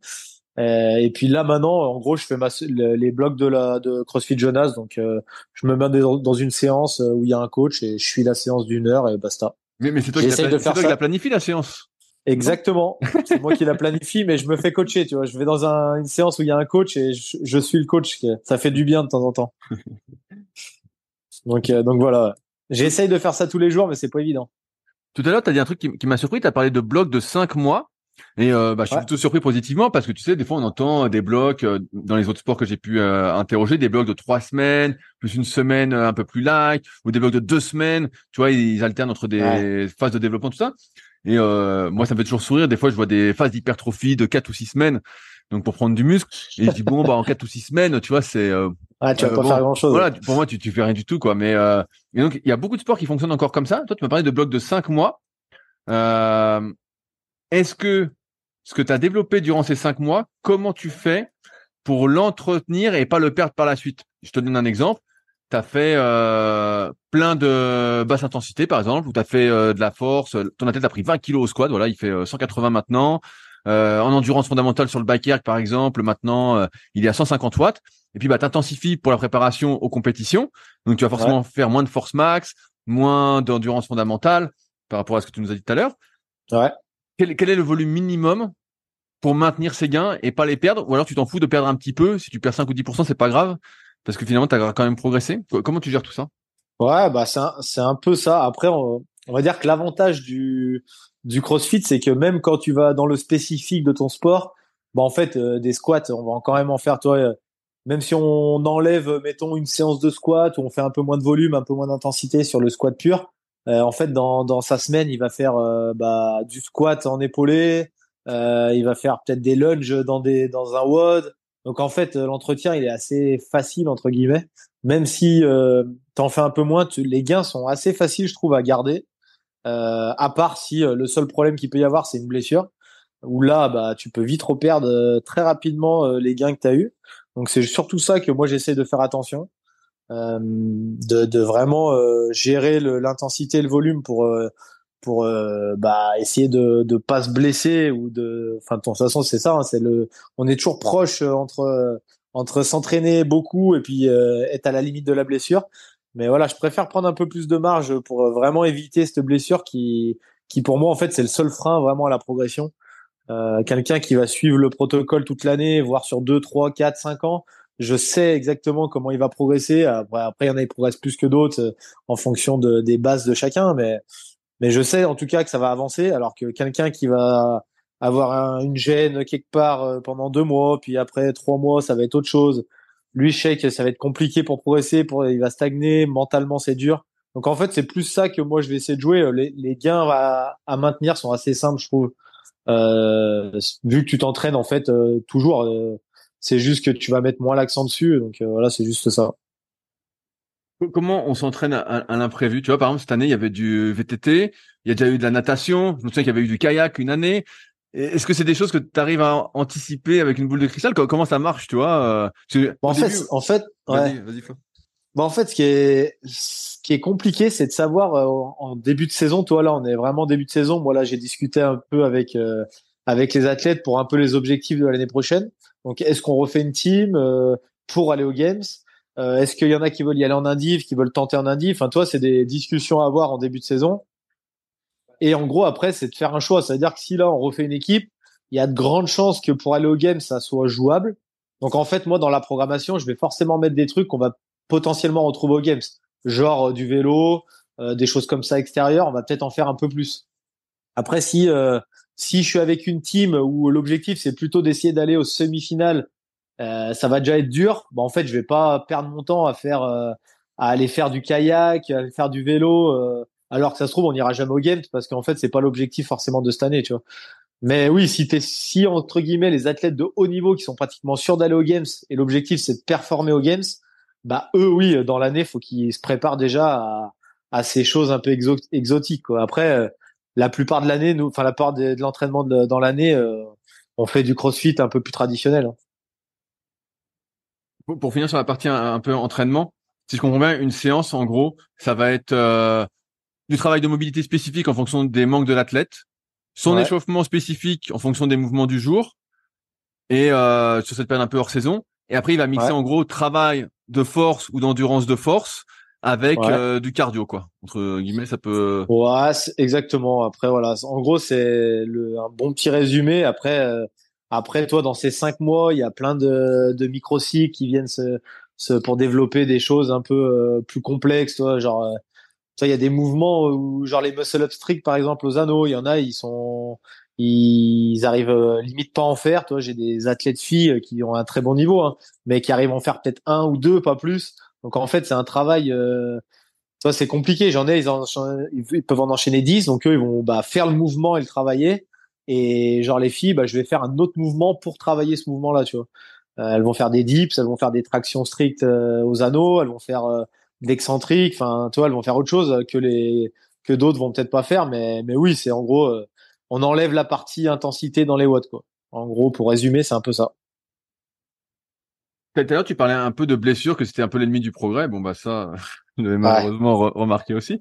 Speaker 2: Et, puis là maintenant, en gros, je fais ma, les blocs de la de CrossFit Jonas, donc euh, je me mets dans une séance où il y a un coach et je suis la séance d'une heure et basta.
Speaker 1: Mais, mais c'est toi, qui la, planifie la séance.
Speaker 2: Exactement. c'est moi qui la planifie, mais je me fais coacher, tu vois. Je vais dans un, une séance où il y a un coach et je, je suis le coach. Ça fait du bien de temps en temps. Donc, euh, donc voilà. J'essaye de faire ça tous les jours, mais c'est pas évident.
Speaker 1: Tout à l'heure, tu as dit un truc qui, m'a surpris. Tu as parlé de blocs de 5 mois. Et euh, bah, je suis plutôt surpris positivement parce que tu sais, des fois on entend des blocs euh, dans les autres sports que j'ai pu euh, interroger, des blocs de trois semaines, plus une semaine un peu plus light, ou des blocs de deux semaines. Tu vois, ils, alternent entre des phases de développement, tout ça. Et moi, ça me fait toujours sourire. Des fois, je vois des phases d'hypertrophie de quatre ou six semaines, donc pour prendre du muscle. Et je dis bon, bah en quatre ou six semaines, tu vois, c'est
Speaker 2: ah, tu vas pas faire grand chose.
Speaker 1: Voilà, pour moi, tu, tu fais rien du tout, quoi. Mais et donc, il y a beaucoup de sports qui fonctionnent encore comme ça. Toi, tu m'as parlé de blocs de cinq mois. Est-ce que ce que tu as développé durant ces cinq mois, comment tu fais pour l'entretenir et pas le perdre par la suite? Je te donne un exemple. Tu as fait euh, plein de basse intensité, par exemple, ou tu as fait euh, de la force. Ton athlète a pris 20 kilos au squat, voilà, il fait 180 euh, en endurance fondamentale sur le bike par exemple, maintenant, il est à 150 watts. Et puis, bah, tu intensifies pour la préparation aux compétitions. Donc, tu vas forcément faire moins de force max, moins d'endurance fondamentale par rapport à ce que tu nous as dit tout à l'heure.
Speaker 2: Ouais
Speaker 1: quel, est le volume minimum pour maintenir ces gains et pas les perdre? Ou alors tu t'en fous de perdre un petit peu Si tu perds 5 ou 10%, c'est pas grave parce que finalement, tu as quand même progressé. Comment tu gères tout ça?
Speaker 2: Ouais, bah c'est un, c'est un peu ça. Après, on, va dire que l'avantage du, du CrossFit, c'est que même quand tu vas dans le spécifique de ton sport, bah en fait, euh, des squats, on va quand même en faire, toi, euh, même si on enlève, mettons, une séance de squat où on fait un peu moins de volume, un peu moins d'intensité sur le squat pur, euh, en fait, dans, dans sa semaine, il va faire euh, bah, du squat en épaulé, euh, il va faire peut-être des lunges dans des dans un WOD. Donc en fait, l'entretien il est assez facile entre guillemets, même si euh, t'en fais un peu moins, les gains sont assez faciles, je trouve, à garder. Euh, à part si le seul problème qu'il peut y avoir, c'est une blessure, où là, bah, tu peux vite reperdre très rapidement les gains que tu as eu. Donc c'est surtout ça que moi j'essaie de faire attention. Euh, de, vraiment euh, gérer l'intensité et le volume pour euh, pour bah essayer de de pas se blesser ou de enfin de toute façon c'est ça hein, c'est le on est toujours proche entre entre s'entraîner beaucoup et puis être à la limite de la blessure mais voilà je préfère prendre un peu plus de marge pour vraiment éviter cette blessure qui qui pour moi en fait c'est le seul frein vraiment à la progression euh, quelqu'un qui va suivre le protocole toute l'année voire sur 2 3 4 5 ans je sais exactement comment il va progresser. Après, après il y en a qui progressent plus que d'autres euh, en fonction de, des bases de chacun, mais mais je sais en tout cas que ça va avancer. Alors que quelqu'un qui va avoir une gêne quelque part euh, pendant deux mois, puis après trois mois, ça va être autre chose. Lui, je que ça va être compliqué pour progresser, pour il va stagner mentalement, c'est dur. Donc en fait, c'est plus ça que moi je vais essayer de jouer. Les, gains à, à maintenir sont assez simples, je trouve. Euh, vu que tu t'entraînes en fait euh, toujours euh, c'est juste que tu vas mettre moins l'accent dessus. Donc voilà, c'est juste ça.
Speaker 1: Comment on s'entraîne à, l'imprévu? Tu vois, par exemple, cette année, il y avait du VTT, il y a déjà eu de la natation, je me souviens qu'il y avait eu du kayak une année. Est-ce que c'est des choses que tu arrives à anticiper avec une boule de cristal? Comment ça marche, tu vois
Speaker 2: euh, en, fait, en fait, ouais. Bah, en fait, ce qui est, ce qui est compliqué, c'est de savoir euh, en début de saison. Toi, là, on est vraiment début de saison. Moi, là, j'ai discuté un peu avec avec les athlètes pour un peu les objectifs de l'année prochaine. Donc, est-ce qu'on refait une team euh, pour aller aux games? Euh, Est-ce qu'il y en a qui veulent y aller en indiv, qui veulent tenter en indiv? Enfin, toi, c'est des discussions à avoir en début de saison. Et en gros, après, c'est de faire un choix. C'est-à-dire que si là, on refait une équipe, il y a de grandes chances que pour aller aux games, ça soit jouable. Donc, en fait, moi, dans la programmation, je vais forcément mettre des trucs qu'on va potentiellement retrouver aux games, genre euh, du vélo, des choses comme ça extérieures. On va peut-être en faire un peu plus. Après, si si je suis avec une team où l'objectif c'est plutôt d'essayer d'aller aux semi-finales, euh, ça va déjà être dur. Bah, en fait, je vais pas perdre mon temps à faire, euh, à aller faire du kayak, à aller faire du vélo, euh, alors que ça se trouve on n'ira jamais au games parce qu'en fait c'est pas l'objectif forcément de cette année, tu. Mais oui, si si entre guillemets les athlètes de haut niveau qui sont pratiquement sûrs d'aller aux games et l'objectif c'est de performer aux games, bah eux oui dans l'année faut qu'ils se préparent déjà à, ces choses un peu exotiques. Après la plupart de l'année, enfin la part de, l'entraînement dans l'année, euh, on fait du CrossFit un peu plus traditionnel. Hein.
Speaker 1: Pour, finir sur la partie un, peu entraînement, si je comprends bien, une séance, en gros, ça va être euh, du travail de mobilité spécifique en fonction des manques de l'athlète, son échauffement spécifique en fonction des mouvements du jour, et euh, sur cette période un peu hors saison. Et après, il va mixer en gros travail de force ou d'endurance de force avec euh, du cardio quoi. Entre guillemets ça peut
Speaker 2: ouais exactement. Après voilà en gros c'est le un bon petit résumé. Après euh, après toi dans ces cinq mois il y a plein de de micro cycles qui viennent se, se pour développer des choses un peu euh, plus complexes toi genre il y a des mouvements où, genre les muscle up strict, par exemple, aux anneaux, il y en a, ils sont, ils arrivent euh, limite pas à en faire. Toi, j'ai des athlètes filles euh, qui ont un très bon niveau, hein, mais qui arrivent à en faire peut-être un ou deux, pas plus. Donc en fait, c'est un travail. Euh, toi, c'est compliqué. J'en ai, ils, ils, peuvent en enchaîner 10, donc eux, ils vont bah, faire le mouvement et le travailler. Et genre les filles, bah, je vais faire un autre mouvement pour travailler ce mouvement-là, tu vois. elles vont faire des dips, elles vont faire des tractions strictes aux anneaux, elles vont faire d'excentriques. Enfin, toi, elles vont faire autre chose que les que d'autres vont peut-être pas faire. Mais mais oui, c'est en gros on enlève la partie intensité dans les watts, quoi. En gros, pour résumer, c'est un peu ça.
Speaker 1: Tout à l'heure, tu parlais un peu de blessure, que c'était un peu l'ennemi du progrès. Bon, bah ça, je l'avais malheureusement remarqué aussi.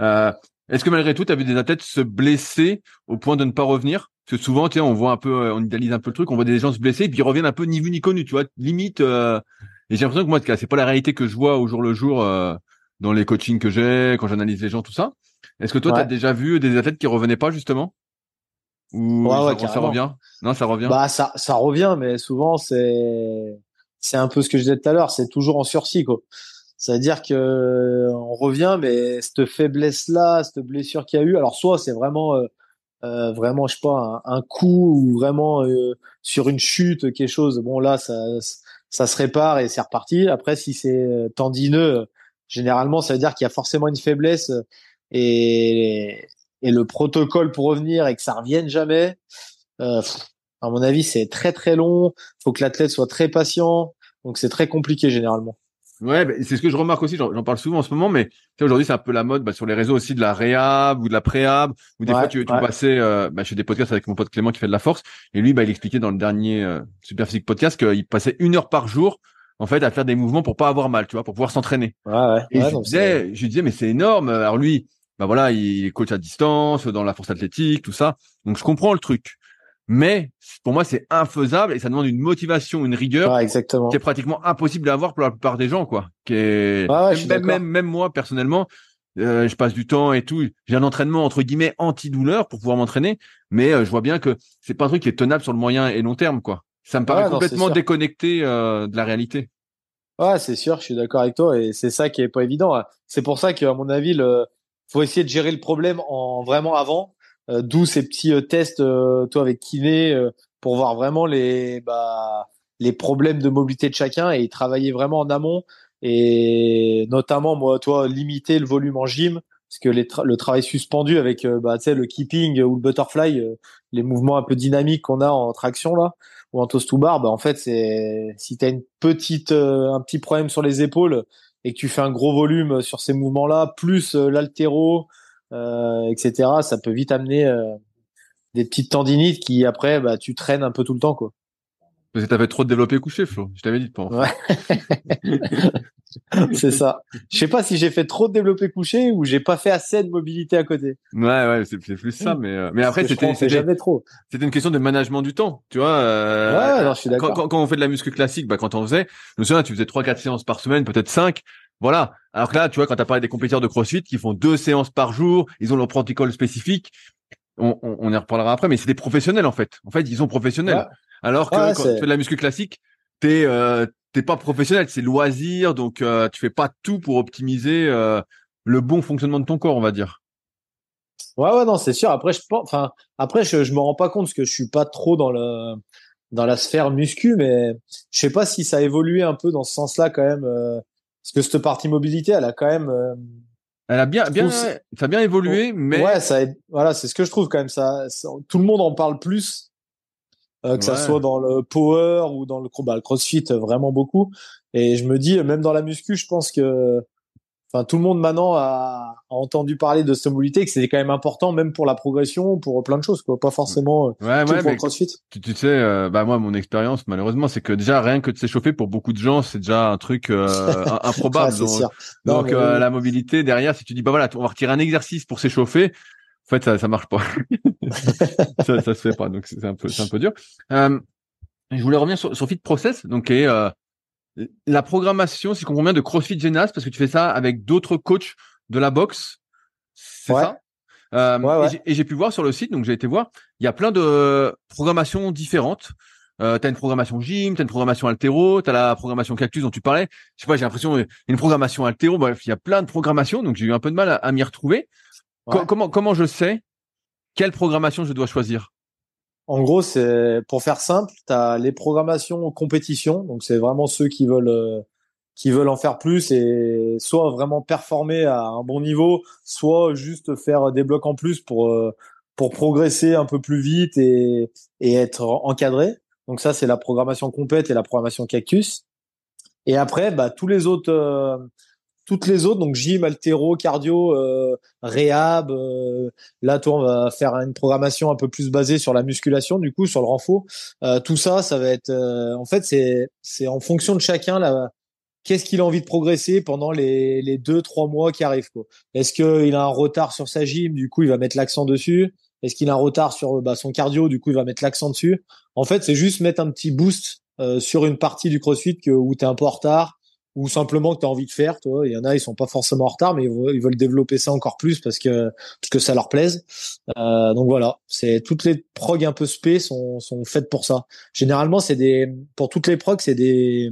Speaker 1: Euh, est-ce que malgré tout, tu as vu des athlètes se blesser au point de ne pas revenir? Parce que souvent, tu sais, on voit un peu, euh, on idéalise un peu le truc, on voit des gens se blesser, et puis ils reviennent un peu ni vu ni connu, tu vois, limite. Euh, et j'ai l'impression que moi, c'est pas la réalité que je vois au jour le jour dans les coachings que j'ai, quand j'analyse les gens, tout ça. Est-ce que toi, tu as déjà vu des athlètes qui revenaient pas justement? Ou ça, revient? Non, ça revient?
Speaker 2: Bah ça, ça revient, mais souvent c'est c'est un peu ce que je disais tout à l'heure, c'est toujours en sursis quoi. C'est-à-dire que on revient, mais cette faiblesse là, cette blessure qu'il y a eu, alors soit c'est vraiment euh, euh, vraiment je sais pas un, coup ou vraiment euh, sur une chute quelque chose. Bon là ça ça se répare et c'est reparti. Après si c'est tendineux, généralement ça veut dire qu'il y a forcément une faiblesse et et le protocole pour revenir et que ça revienne jamais, euh, à mon avis, c'est très très long. Faut que l'athlète soit très patient, donc c'est très compliqué généralement.
Speaker 1: Ouais, c'est ce que je remarque aussi. J'en parle souvent en ce moment, mais aujourd'hui c'est un peu la mode bah, sur les réseaux aussi de la réhab ou de la préhab, ou des fois tu, tu passais. Euh, bah, je fais des podcasts avec mon pote Clément qui fait de la force, et lui, bah, il expliquait dans le dernier euh, Super Physique podcast qu'il passait une heure par jour en fait à faire des mouvements pour pas avoir mal, tu vois, pour pouvoir s'entraîner.
Speaker 2: Ouais, ouais,
Speaker 1: et je, disais, je disais, mais c'est énorme. Alors lui, bah voilà, il est coach à distance, dans la force athlétique, tout ça. Donc je comprends le truc. Mais pour moi, c'est infaisable et ça demande une motivation, une rigueur
Speaker 2: exactement.
Speaker 1: qui est pratiquement impossible à avoir pour la plupart des gens, quoi. Qui est... même, même, même, moi personnellement, euh, je passe du temps et tout. J'ai un entraînement entre guillemets anti-douleur pour pouvoir m'entraîner, mais euh, je vois bien que c'est pas un truc qui est tenable sur le moyen et long terme, quoi. Ça me paraît complètement déconnecté euh, de la réalité.
Speaker 2: Ouais, c'est sûr, je suis d'accord avec toi et c'est ça qui est pas évident. C'est pour ça qu'à mon avis, le, faut essayer de gérer le problème en vraiment avant. Euh, d'où ces petits euh, tests, euh, toi avec kiné, pour voir vraiment les bah, les problèmes de mobilité de chacun et travailler vraiment en amont. Et notamment moi, toi, limiter le volume en gym parce que le travail suspendu avec bah, le keeping ou le butterfly, les mouvements un peu dynamiques qu'on a en traction là ou en toast to bar, bah en fait c'est si tu as une petite un petit problème sur les épaules, et que tu fais un gros volume sur ces mouvements-là, plus euh, l'altéro, euh, etc., ça peut vite amener euh, des petites tendinites qui après, bah, tu traînes un peu tout le temps, quoi.
Speaker 1: Parce que t'avais trop développé couché, Flo. Je t'avais dit de pas
Speaker 2: Ouais. c'est ça. Je sais pas si j'ai fait trop de développé couché ou j'ai pas fait assez de mobilité à côté.
Speaker 1: Ouais, ouais, c'est plus ça, mais euh, mais après c'était
Speaker 2: jamais trop.
Speaker 1: C'était une question de management du temps, tu vois. Euh,
Speaker 2: ouais, non, je suis d'accord.
Speaker 1: Quand, quand, on fait de la muscu classique, bah quand on faisait, je me souviens, tu faisais trois quatre séances par semaine, peut-être cinq. Voilà. Alors que là, tu vois, quand tu as parlé des compétiteurs de CrossFit qui font deux séances par jour, ils ont leur protocole spécifique. On, on, on y reparlera après, mais c'est des professionnels en fait. En fait, ils sont professionnels. Alors que quand tu fais de la muscu classique, t'es euh, t'es pas professionnel, c'est loisir, donc euh, tu fais pas tout pour optimiser euh, le bon fonctionnement de ton corps, on va dire.
Speaker 2: Ouais, ouais, non, c'est sûr. Après, je enfin, après, je, je me rends pas compte parce que je suis pas trop dans le dans la sphère muscu, mais je sais pas si ça a évolué un peu dans ce sens-là quand même. Parce que cette partie mobilité, elle a quand même. Euh,
Speaker 1: elle a bien, bien, ça a bien évolué, mais
Speaker 2: ouais, ça, voilà, c'est ce que je trouve quand même. Ça, tout le monde en parle plus euh, que ça soit dans le power ou dans le, bah, le crossfit, euh, vraiment beaucoup. Et je me dis, même dans la muscu, je pense que Enfin, tout le monde maintenant a, a, entendu parler de mobilité, que c'est quand même important, même pour la progression, pour plein de choses, quoi. Pas forcément euh,
Speaker 1: ouais, ouais,
Speaker 2: pour le CrossFit.
Speaker 1: Tu, tu sais, euh, bah moi, mon expérience, malheureusement, c'est que déjà rien que de s'échauffer pour beaucoup de gens, c'est déjà un truc euh, improbable. donc, donc la mobilité derrière, si tu dis bah voilà, on va retirer un exercice pour s'échauffer, en fait, ça, ça marche pas. ça, ça se fait pas. Donc c'est un peu, c'est un peu dur. Euh, je voulais revenir sur, sur Fit Process, donc qui est euh, la programmation, si je comprends bien, de CrossFit Genas, parce que tu fais ça avec d'autres coachs de la boxe. C'est ça? Euh, Et j'ai pu voir sur le site, donc j'ai été voir, il y a plein de programmations différentes. euh, tu as une programmation gym, tu as une programmation altéro, tu as la programmation cactus dont tu parlais. Je sais pas, j'ai l'impression une programmation altéro, bref, il y a plein de programmations, donc j'ai eu un peu de mal à, m'y retrouver. comment comment je sais quelle programmation je dois choisir?
Speaker 2: En gros, c'est pour faire simple, tu as les programmations compétition, donc c'est vraiment ceux qui veulent euh, qui veulent en faire plus et soit vraiment performer à un bon niveau, soit juste faire des blocs en plus pour euh, pour progresser un peu plus vite et, et être encadré. Donc ça, c'est la programmation compète et la programmation cactus. Et après, bah, tous les autres, euh, toutes les autres, donc gym, altéro, cardio, euh, réhab. Euh, là, toi, on va faire une programmation un peu plus basée sur la musculation, du coup, sur le renfort. Euh, tout ça, ça va être, en fait, c'est c'est en fonction de chacun là. Qu'est-ce qu'il a envie de progresser pendant les, les deux trois mois qui arrivent Est-ce qu'il a un retard sur sa gym, du coup il va mettre l'accent dessus? Est-ce qu'il a un retard sur bah, son cardio Du coup, il va mettre l'accent dessus? En fait, c'est juste mettre un petit boost euh, sur une partie du CrossFit que, où tu es un peu en retard ou simplement que tu as envie de faire. Toi. Il y en a, ils sont pas forcément en retard, mais ils veulent, développer ça encore plus parce que parce que ça leur plaise. Euh, donc voilà, c'est toutes les prog un peu spé sont sont faites pour ça. Généralement, c'est des pour toutes les progs, c'est des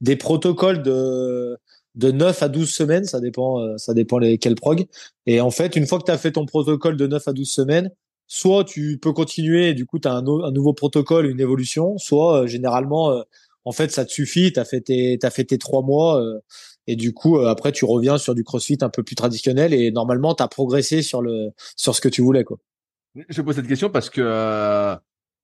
Speaker 2: des protocoles de de 9 à 12 semaines, ça dépend euh, ça dépend lesquels prog. Et en fait, une fois que tu as fait ton protocole de 9 à 12 semaines, soit tu peux continuer du coup tu as un, nouveau protocole, une évolution, soit euh, généralement euh, en fait ça te suffit, tu as fait tes t'as fait tes trois mois euh, et du coup après tu reviens sur du CrossFit un peu plus traditionnel et normalement tu as progressé sur le sur ce que tu voulais quoi.
Speaker 1: Je pose cette question parce que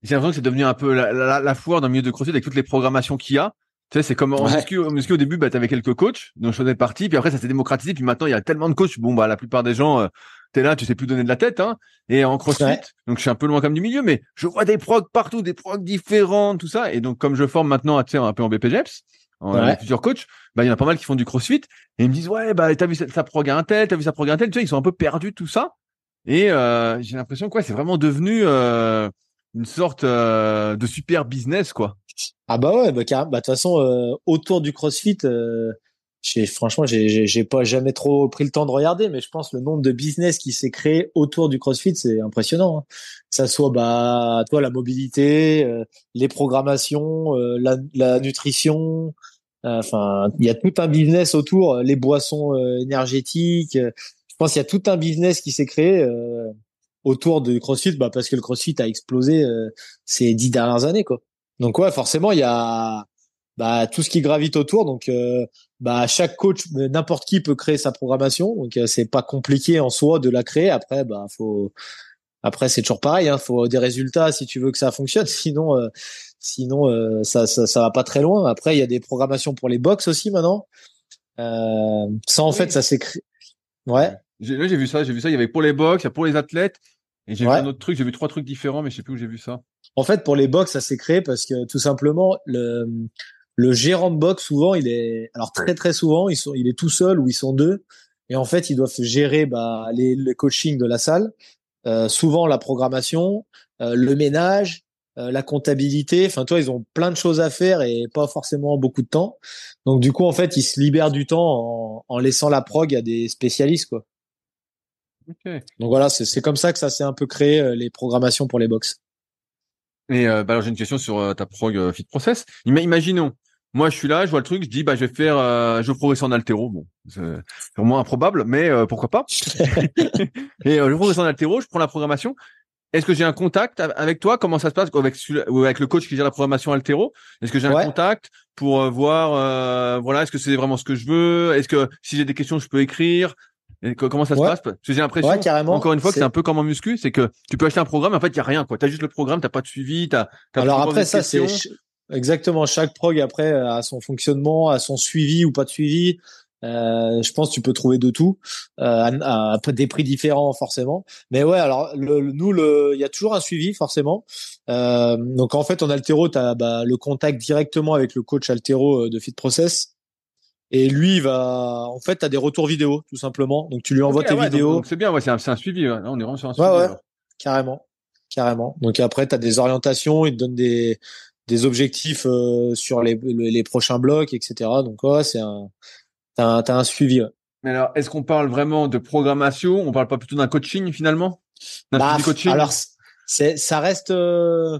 Speaker 1: j'ai l'impression que c'est devenu un peu la, la, la foire le milieu de CrossFit avec toutes les programmations qu'il y a. Tu sais, c'est comme en muscu, au début, bah, tu avais quelques coachs, donc je faisais partie, puis après ça s'est démocratisé, puis maintenant il y a tellement de coachs, bon bah la plupart des gens, t'es là, tu sais plus donner de la tête, hein. Et en crossfit, donc je suis un peu loin comme du milieu, mais je vois des progs partout, des progs différents, tout ça. Et donc comme je forme maintenant, à un peu en BPGEPS, en ouais. plusieurs coachs, bah il y en a pas mal qui font du crossfit et ils me disent ouais bah t'as vu sa prog à un tel, t'as vu sa prog à un tel, tu sais ils sont un peu perdus tout ça. Et euh, j'ai l'impression quoi, c'est vraiment devenu euh, une sorte euh, de super business quoi.
Speaker 2: Ah bah ouais, bah bah de toute façon autour du CrossFit, j'ai franchement j'ai j'ai pas jamais trop pris le temps de regarder mais je pense le nombre de business qui s'est créé autour du CrossFit c'est impressionnant hein. que ça soit bah toi la mobilité euh, les programmations euh, la, la, nutrition euh, enfin il y a tout un business autour les boissons énergétiques je pense qu'il y a tout un business qui s'est créé autour du CrossFit bah parce que le CrossFit a explosé ces dix dernières années quoi donc ouais forcément il y a bah, tout ce qui gravite autour. Donc, euh, bah, chaque coach, n'importe qui peut créer sa programmation. Donc, euh, c'est pas compliqué en soi de la créer. Après, bah, faut, après, c'est toujours pareil. Hein, faut des résultats si tu veux que ça fonctionne. Sinon, euh, sinon, ça, ça, ça va pas très loin. Après, il y a des programmations pour les box aussi maintenant. ça, en fait, ça s'écrit. Ouais.
Speaker 1: Là, j'ai vu ça. J'ai vu ça. Il y avait pour les box, il y a pour les athlètes. Et j'ai vu un autre truc. J'ai vu trois trucs différents, mais je sais plus où j'ai vu ça.
Speaker 2: En fait, pour les box, ça s'est créé parce que tout simplement, le, le gérant de box souvent il est alors très très souvent ils sont il est tout seul ou ils sont deux. Et en fait ils doivent gérer bah, les, le coaching de la salle. Euh, souvent la programmation euh, le ménage euh, la comptabilité. Enfin toi ils ont plein de choses à faire et pas forcément beaucoup de temps. Donc du coup en fait ils se libèrent du temps en, en laissant la prog à des spécialistes quoi. Okay. donc voilà c'est comme ça que ça s'est un peu créé euh, les programmations pour les box.
Speaker 1: Et euh, bah alors j'ai une question sur euh, ta prog euh, Fit Process. Imaginons, moi je suis là, je vois le truc, je dis bah je vais faire, euh, je vais progresser en altéro. Bon, c'est moins improbable, mais pourquoi pas. et je progresse en altéro, je prends la programmation. Est-ce que j'ai un contact avec toi? Comment ça se passe? Avec, avec le coach qui gère la programmation altéro? Est-ce que j'ai un contact pour voir, voilà, est-ce que c'est vraiment ce que je veux? Est-ce que si j'ai des questions, je peux écrire? Comment ça se passe? Parce que j'ai l'impression, encore une fois, que c'est un peu comme en muscu, c'est que tu peux acheter un programme, en fait, il y a rien, quoi. T'as juste le programme, t'as pas de suivi, t'as.
Speaker 2: as Alors après, ça, c'est exactement chaque prog après a son fonctionnement, a son suivi ou pas de suivi. Euh, je pense que tu peux trouver de tout euh, à, à, des prix différents forcément. Mais ouais, alors le, nous, le, il y a toujours un suivi forcément. Euh, donc en fait, en altéro, tu as bah, le contact directement avec le coach altéro euh, de Fit Process et lui, il va, en fait, t'as des retours vidéo, tout simplement. Donc, tu lui envoies tes vidéos.
Speaker 1: C'est bien, ouais, c'est un, un, suivi. on est vraiment sur un suivi.
Speaker 2: Ouais, ouais. Carrément. Carrément. Donc, après, t'as des orientations, il te donne des, des objectifs euh, sur les, les, prochains blocs, etc. Donc, ouais, c'est un, t'as un, as un suivi.
Speaker 1: Mais alors, est-ce qu'on parle vraiment de programmation? On parle pas plutôt d'un coaching, finalement?
Speaker 2: D'un bah, coaching? Alors, c'est, ça reste, euh,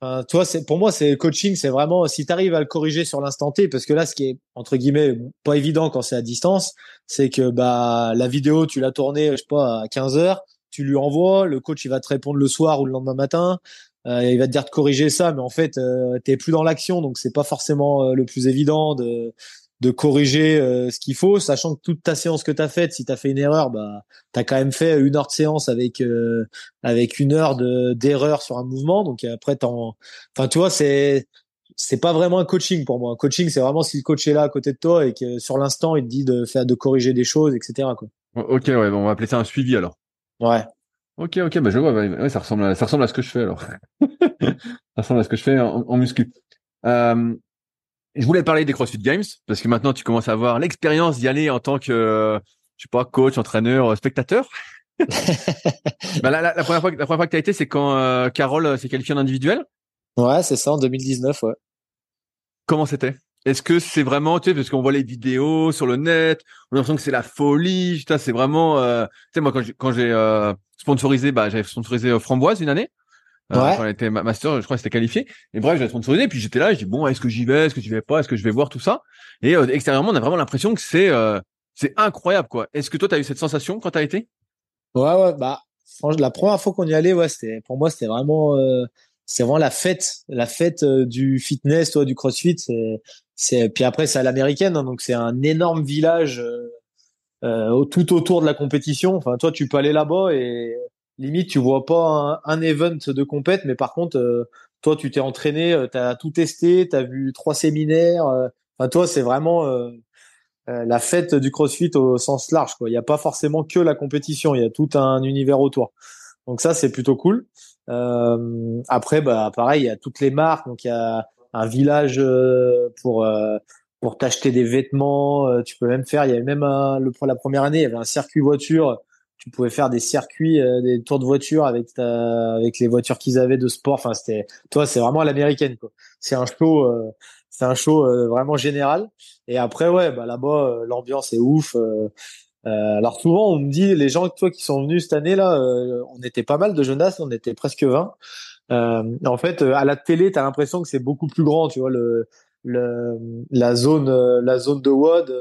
Speaker 2: Enfin, toi, c'est pour moi, c'est coaching, c'est vraiment si tu arrives à le corriger sur l'instant T, parce que là, ce qui est entre guillemets pas évident quand c'est à distance, c'est que bah la vidéo, tu l'as tournée, je sais pas, à 15 heures, tu lui envoies, le coach il va te répondre le soir ou le lendemain matin, il va te dire de corriger ça, mais en fait, euh, t'es plus dans l'action, donc c'est pas forcément euh, le plus évident de de corriger euh, ce qu'il faut, sachant que toute ta séance que tu as faite, si tu as fait une erreur, bah tu as quand même fait une heure de séance avec euh, avec une heure de d'erreur sur un mouvement. Donc après t'en enfin tu vois, c'est c'est pas vraiment un coaching pour moi. Un coaching, c'est vraiment si le coach est là à côté de toi et que sur l'instant, il te dit de faire de corriger des choses, etc. Quoi.
Speaker 1: Ok, ouais, bon, on va appeler ça un suivi alors.
Speaker 2: Ouais.
Speaker 1: Ok, ok, bah je vois, ouais, ça ressemble à ça ressemble à ce que je fais alors. ça ressemble à ce que je fais en, en muscu. Euh, je voulais parler des CrossFit Games parce que maintenant tu commences à avoir l'expérience d'y aller en tant que, je sais pas, coach, entraîneur, spectateur. bah, la, la, première fois, la première fois que tu as été, c'est quand euh, Carole euh, s'est qualifiée en individuel.
Speaker 2: Ouais, c'est ça, en 2019, ouais.
Speaker 1: Comment c'était? Est-ce que c'est vraiment, tu sais, parce qu'on voit les vidéos sur le net, on a l'impression que c'est la folie. C'est vraiment, euh, tu sais, moi quand j'ai euh, sponsorisé, bah j'avais sponsorisé Framboise une année. Euh, ouais. quand elle était master, je crois que c'était qualifié. Et bref, j'ai sponsorisé. Puis j'étais là, je dis bon, est-ce que j'y vais, est-ce que j'y vais pas, est-ce que je vais voir tout ça. Et euh, extérieurement, on a vraiment l'impression que c'est euh, c'est incroyable quoi. Est-ce que toi, tu as eu cette sensation quand tu as été?
Speaker 2: Ouais, ouais, bah franchement, la première fois qu'on y allait, ouais, c'était pour moi, c'était vraiment c'est vraiment la fête, la fête du fitness, toi, du CrossFit. C'est c'est puis après c'est à l'américaine, hein, donc c'est un énorme village. Euh, tout autour de la compétition. Enfin, toi, tu peux aller là-bas et limite tu vois pas un, event de compète, mais par contre, euh, toi tu t'es entraîné, euh, tu as tout testé, tu as vu trois séminaires. Euh, enfin, toi c'est vraiment la fête du CrossFit au sens large. Quoi. Il n'y a pas forcément que la compétition, il y a tout un univers autour. Donc ça c'est plutôt cool. après, bah pareil, il y a toutes les marques. Donc il y a un village pour pour t'acheter des vêtements. tu peux même faire. Il y avait même le pour la première année, il y avait un circuit voiture tu pouvais faire des circuits, euh, des tours de voiture avec ta, avec les voitures qu'ils avaient de sport. Enfin, c'était, toi, c'est vraiment l'américaine, quoi. C'est un show, euh, c'est un show euh, vraiment général. Et après, ouais, bah là-bas, l'ambiance est ouf. alors souvent, on me dit, les gens, toi, qui sont venus cette année-là, on était pas mal de jeunes on était presque 20. En fait, à la télé, t'as l'impression que c'est beaucoup plus grand, tu vois, le, le, la zone, la zone de WOD,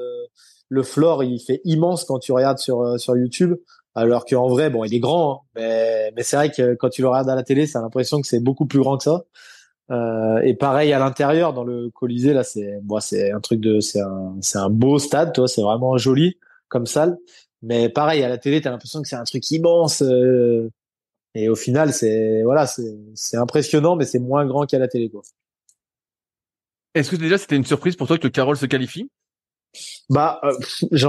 Speaker 2: le floor, il fait immense quand tu regardes sur, sur YouTube. Alors qu'en vrai, bon, il est grand, hein, mais, mais c'est vrai que quand tu le regardes à la télé, ça a l'impression que c'est beaucoup plus grand que ça. Euh, et pareil à l'intérieur, dans le Colisée, là, c'est, bon, c'est un truc de, c'est un, c'est un beau stade, toi, c'est vraiment joli comme salle. Mais pareil à la télé, t'as l'impression que c'est un truc immense. Euh, et au final, c'est, voilà, c'est, c'est impressionnant, mais c'est moins grand qu'à la télé.
Speaker 1: Est-ce que déjà c'était une surprise pour toi que Carole se qualifie?
Speaker 2: Bah, euh, j'ai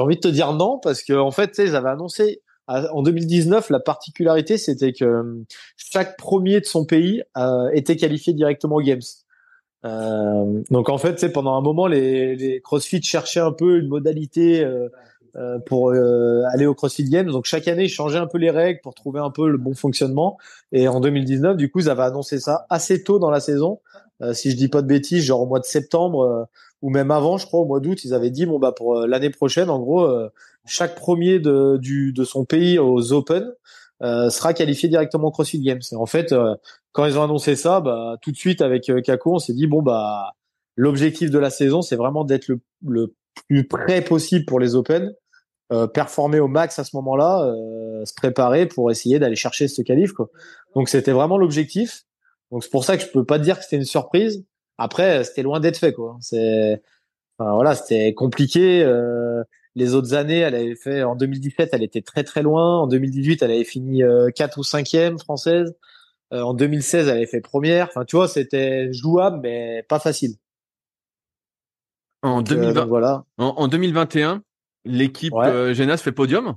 Speaker 2: envie de te dire non parce que en fait, tu sais, ils avaient annoncé en 2019 la particularité, c'était que chaque premier de son pays euh, était qualifié directement aux Games. Euh, donc en fait, sais, pendant un moment, les, les CrossFit cherchaient un peu une modalité euh, euh pour aller au CrossFit Games. Donc chaque année, ils changeaient un peu les règles pour trouver un peu le bon fonctionnement. Et en 2019, du coup, ils avaient annoncé ça assez tôt dans la saison. si je dis pas de bêtises, genre au mois de septembre ou même avant, je crois, au mois d'août, ils avaient dit bon bah pour euh, l'année prochaine, en gros, euh, chaque premier de, du, de son pays aux Open euh, sera qualifié directement au CrossFit Games. Et en fait, quand ils ont annoncé ça, bah tout de suite avec Kako, on s'est dit bon bah l'objectif de la saison, c'est vraiment d'être le, le plus près possible pour les Open, performer au max à ce moment-là, se préparer pour essayer d'aller chercher ce qualif. Donc c'était vraiment l'objectif. Donc c'est pour ça que je peux pas dire que c'était une surprise. Après, c'était loin d'être fait, quoi. C'est, enfin, voilà, c'était compliqué. Euh, les autres années, elle avait fait en 2017, elle était très très loin. En 2018, elle avait fini euh, 4 ou 5e française. Euh, en 2016, elle avait fait première. Enfin, tu vois, c'était jouable, mais pas facile.
Speaker 1: En, 2020, euh, voilà. en, 2021, l'équipe ouais. Genas fait podium?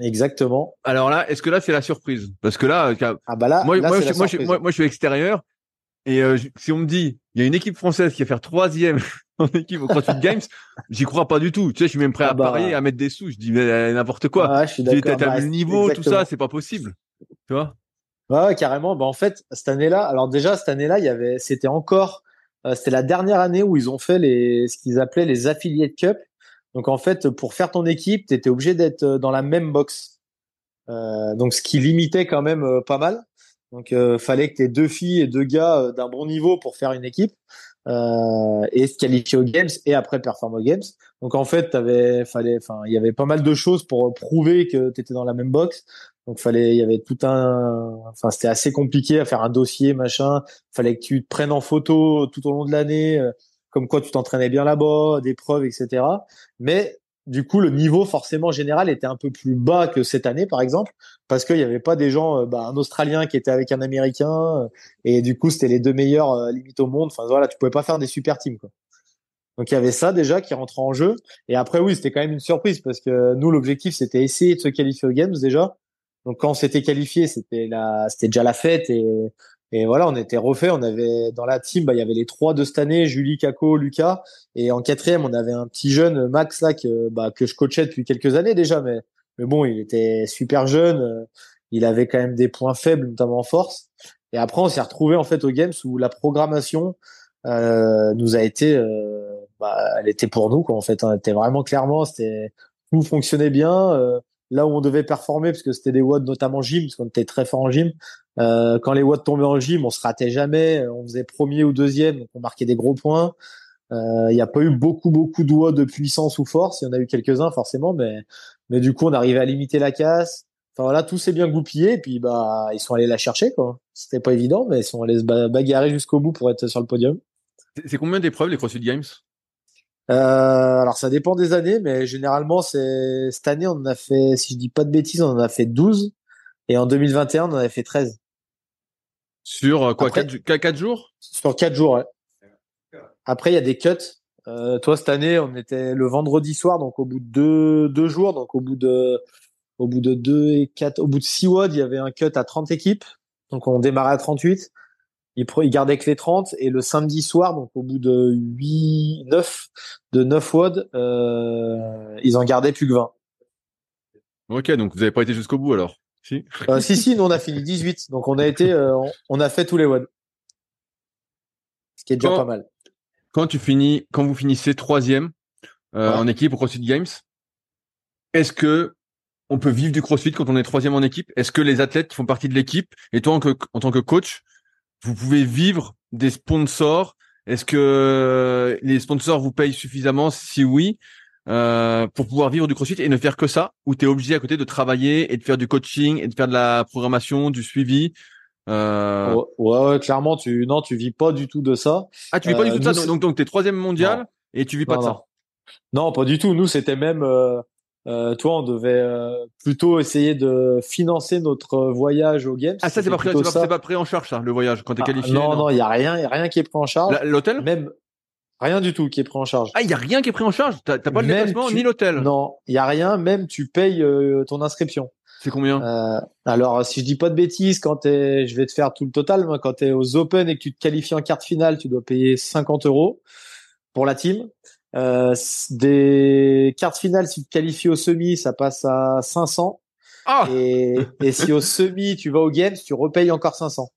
Speaker 2: Exactement.
Speaker 1: Alors là, est-ce que là c'est la surprise? Parce que là,
Speaker 2: ah bah là,
Speaker 1: moi,
Speaker 2: là,
Speaker 1: moi, je, moi, je, moi, moi, je suis extérieur et euh, si on me dit, il y a une équipe française qui va faire troisième en équipe au CrossFit Games, j'y crois pas du tout. Tu sais, je suis même prêt à ah bah... parier, à mettre des sous. Je dis mais euh, n'importe quoi.
Speaker 2: Ah, je suis d'accord.
Speaker 1: T'as bah, le niveau, exactement. tout ça, c'est pas possible. Tu vois?
Speaker 2: Ouais, carrément. Bah en fait, cette année-là, alors déjà cette année-là, il y avait, c'était encore, euh, c'était la dernière année où ils ont fait les, ce qu'ils appelaient les affiliate cup. Donc en fait, pour faire ton équipe, tu étais obligé d'être dans la même box. Euh, donc ce qui limitait quand même pas mal. Donc, euh, fallait que tu aies deux filles et deux gars euh, d'un bon niveau pour faire une équipe euh, et se qualifier aux games et après performer aux games. Donc, en fait, il y avait pas mal de choses pour prouver que tu étais dans la même box. Donc, fallait, il y avait tout un, enfin, c'était assez compliqué à faire un dossier, machin. Fallait que tu te prennes en photo tout au long de l'année, euh, comme quoi tu t'entraînais bien là-bas, des preuves, etc. Mais du coup, le niveau forcément général était un peu plus bas que cette année, par exemple, parce qu'il n'y avait pas des gens, euh, bah, un Australien qui était avec un Américain, euh, et du coup, c'était les deux meilleurs limites au monde. Enfin voilà, tu pouvais pas faire des super teams. Quoi. Donc il y avait ça déjà qui rentrait en jeu. Et après, oui, c'était quand même une surprise parce que nous, l'objectif, c'était essayer de se qualifier aux games déjà. Donc quand on s'était qualifié, c'était la, c'était déjà la fête et et voilà, on était refait. On avait dans la team, bah, il y avait les trois de cette année, Julie, Kako, Lucas. Et en quatrième, on avait un petit jeune Max là que, bah, que je coachais depuis quelques années déjà, mais mais bon, il était super jeune. Il avait quand même des points faibles, notamment en force. Et après, on s'est retrouvé en fait aux games où la programmation euh, nous a été, euh, bah, elle était pour nous quoi. En fait, on était vraiment clairement, c'était tout fonctionnait bien. Euh, là où on devait performer, parce que c'était des watts notamment gym, parce qu'on était très fort en gym, euh, quand les watts tombaient en gym, on se ratait jamais, on faisait premier ou deuxième, donc on marquait des gros points. Euh, il n'y a pas eu beaucoup beaucoup de watts de puissance ou force, il y en a eu quelques-uns forcément, mais du coup on arrivait à limiter la casse. Enfin voilà, tout s'est bien goupillé, et puis bah ils sont allés la chercher quoi. C'était pas évident, mais ils sont allés se bagarrer jusqu'au bout pour être sur le podium.
Speaker 1: C'est combien d'épreuves les CrossFit Games?
Speaker 2: Euh, alors ça dépend des années, mais généralement c'est cette année on en a fait, si je dis pas de bêtises, on en a fait 12 et en 2021 on en a fait 13.
Speaker 1: Sur euh, quoi, 4, jours?
Speaker 2: Sur 4 jours, ouais. Après, il y a des cuts. Euh, toi, cette année, on était le vendredi soir, donc au bout de deux, deux jours, donc au bout de, au bout de deux et quatre, au bout de six WOD, il y avait un cut à 30 équipes. Donc on démarrait à 38. Ils, ils gardaient que les 30 et le samedi soir, donc au bout de 8, 9, de 9 WOD, euh, ils en gardaient plus que 20.
Speaker 1: Ok, donc vous n'avez pas été jusqu'au bout alors
Speaker 2: si. Euh, si, si, nous on a fini 18. Donc on a été, euh, on a fait tous les WOD. Ce qui est déjà pas mal.
Speaker 1: Quand tu finis, quand vous finissez troisième euh, en équipe au CrossFit Games, est-ce que on peut vivre du CrossFit quand on est troisième en équipe? Est-ce que les athlètes font partie de l'équipe et toi en, en tant que coach, vous pouvez vivre des sponsors Est-ce que les sponsors vous payent suffisamment? Si oui, euh, pour pouvoir vivre du crossfit et ne faire que ça, ou tu es obligé à côté de travailler et de faire du coaching et de faire de la programmation, du suivi
Speaker 2: euh... ouais, ouais, clairement, tu non, tu vis pas du tout de ça.
Speaker 1: Ah, tu vis pas du tout de ça? Euh, donc, donc, es troisième mondial et tu vis pas de ça?
Speaker 2: Non, pas du tout. Nous, c'était même, euh, euh, toi, on devait euh, plutôt essayer de financer notre voyage au Games.
Speaker 1: Ah, ça, c'est pas, pris, pas, pas pris en charge, ça, le voyage, quand t'es es ah, qualifié.
Speaker 2: Non, non, il y a rien, y a rien qui est pris en charge.
Speaker 1: L'hôtel?
Speaker 2: Même, Rien du tout qui est pris en charge.
Speaker 1: Ah, il y a rien qui est pris en charge? T'as pas le déplacement ni l'hôtel?
Speaker 2: Non, il y a rien. Même tu payes euh, ton inscription.
Speaker 1: C'est combien?
Speaker 2: Euh, Alors, si je dis pas de bêtises, quand es, je vais te faire tout le total. Moi, quand es aux Open et que tu te qualifies en quart finale, tu dois payer 50 euros pour la team. Euh, des cartes finales, si tu te qualifies au semi, ça passe à 500. Ah et, et si au semi, tu vas au Games, tu repayes encore 500.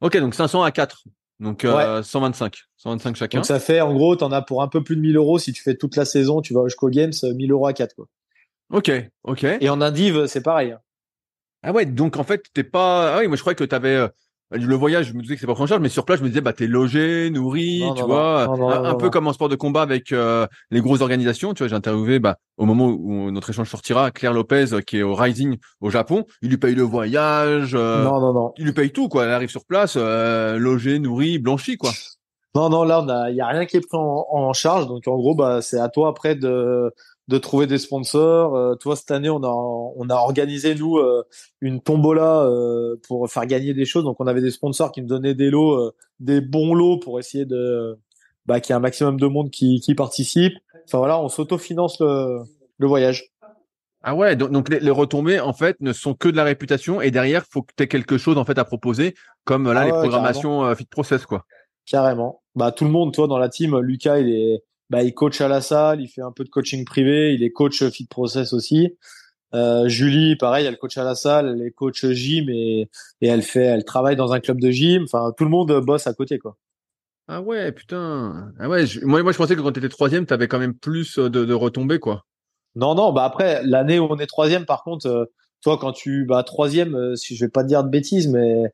Speaker 1: Ok, donc 500 à 4. Donc 125, 125 chacun.
Speaker 2: Donc ça fait en gros, tu en as pour un peu plus de 1000 euros si tu fais toute la saison, tu vas jusqu'au Games, 1000 euros à 4 quoi.
Speaker 1: Ok, ok.
Speaker 2: Et en indiv, c'est pareil. Hein.
Speaker 1: Ah ouais, donc en fait, t'es pas. Ah oui, moi je croyais que t'avais euh, le voyage, je me disais que c'est pas pris en charge, mais sur place, je me disais, bah, t'es logé, nourri, tu vois, un, peu comme en sport de combat avec euh, les grosses organisations. Tu vois, j'ai interviewé, bah, au moment où notre échange sortira, Claire Lopez, euh, qui est au Rising au Japon, il lui paye le voyage.
Speaker 2: Euh, non, non, non.
Speaker 1: Il lui paye tout, quoi. Elle arrive sur place, logé, nourri, blanchi, quoi.
Speaker 2: Non, non, là, il y a rien qui est pris en, en charge. Donc, en gros, bah, c'est à toi après de, de trouver des sponsors. Euh, toi, cette année, on a on a organisé nous euh, une tombola euh, pour faire gagner des choses. Donc, on avait des sponsors qui nous donnaient des lots, des bons lots pour essayer de bah, qu'il y ait un maximum de monde qui, qui participe. Enfin voilà, on s'autofinance le, le voyage.
Speaker 1: Ah ouais, donc, donc les, retombées en fait ne sont que de la réputation et derrière, faut que tu aies quelque chose en fait à proposer, comme là ah les programmations fit process quoi.
Speaker 2: Carrément. Bah tout le monde, toi dans la team, Lucas, il est bah, il coach à la salle, il fait un peu de coaching privé, il est coach fit process aussi. Euh, Julie, pareil, elle coach à la salle, elle est coach gym et, et elle fait, elle travaille dans un club de gym. Enfin, tout le monde bosse à côté, quoi.
Speaker 1: Ah ouais, putain. Ah ouais, moi, moi, je pensais que quand tu étais troisième, tu avais quand même plus de, de retombées, quoi.
Speaker 2: Non, non, bah après, l'année où on est troisième, par contre, euh, toi, quand tu, bah, troisième, euh, si je vais pas te dire de bêtises, mais Euh,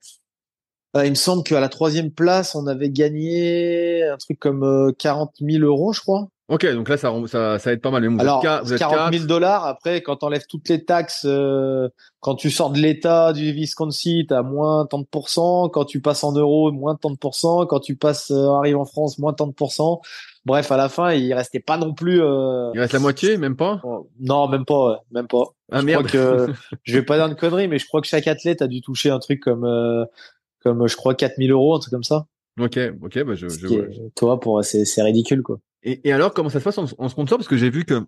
Speaker 2: il me semble qu'à la troisième place, on avait gagné un truc comme euh, 40 000 euros, je crois.
Speaker 1: Ok, donc là, ça, ça, ça aide pas mal.
Speaker 2: Alors,
Speaker 1: vous êtes, vous êtes
Speaker 2: 40 000
Speaker 1: quatre.
Speaker 2: dollars. Après, quand t'enlèves toutes les taxes, euh, quand tu sors de l'État du Wisconsin, t'as moins tant de pourcents. Quand tu passes en euros, moins tant de pourcents. Quand tu passes, euh, arrives en France, moins tant de pourcents. Bref, à la fin, il restait pas non plus. euh,
Speaker 1: Il reste la moitié, même pas?
Speaker 2: Oh, non, même pas, ouais, même pas.
Speaker 1: Ah
Speaker 2: je
Speaker 1: merde.
Speaker 2: crois que je vais pas dire une connerie, mais je crois que chaque athlète a dû toucher un truc comme, euh, comme je crois 4000 euros, un truc comme ça.
Speaker 1: ok, ok, bah je, je vois.
Speaker 2: toi, pour c'est c'est ridicule quoi.
Speaker 1: Et, et alors, comment ça se passe en, en sponsor? Parce que j'ai vu que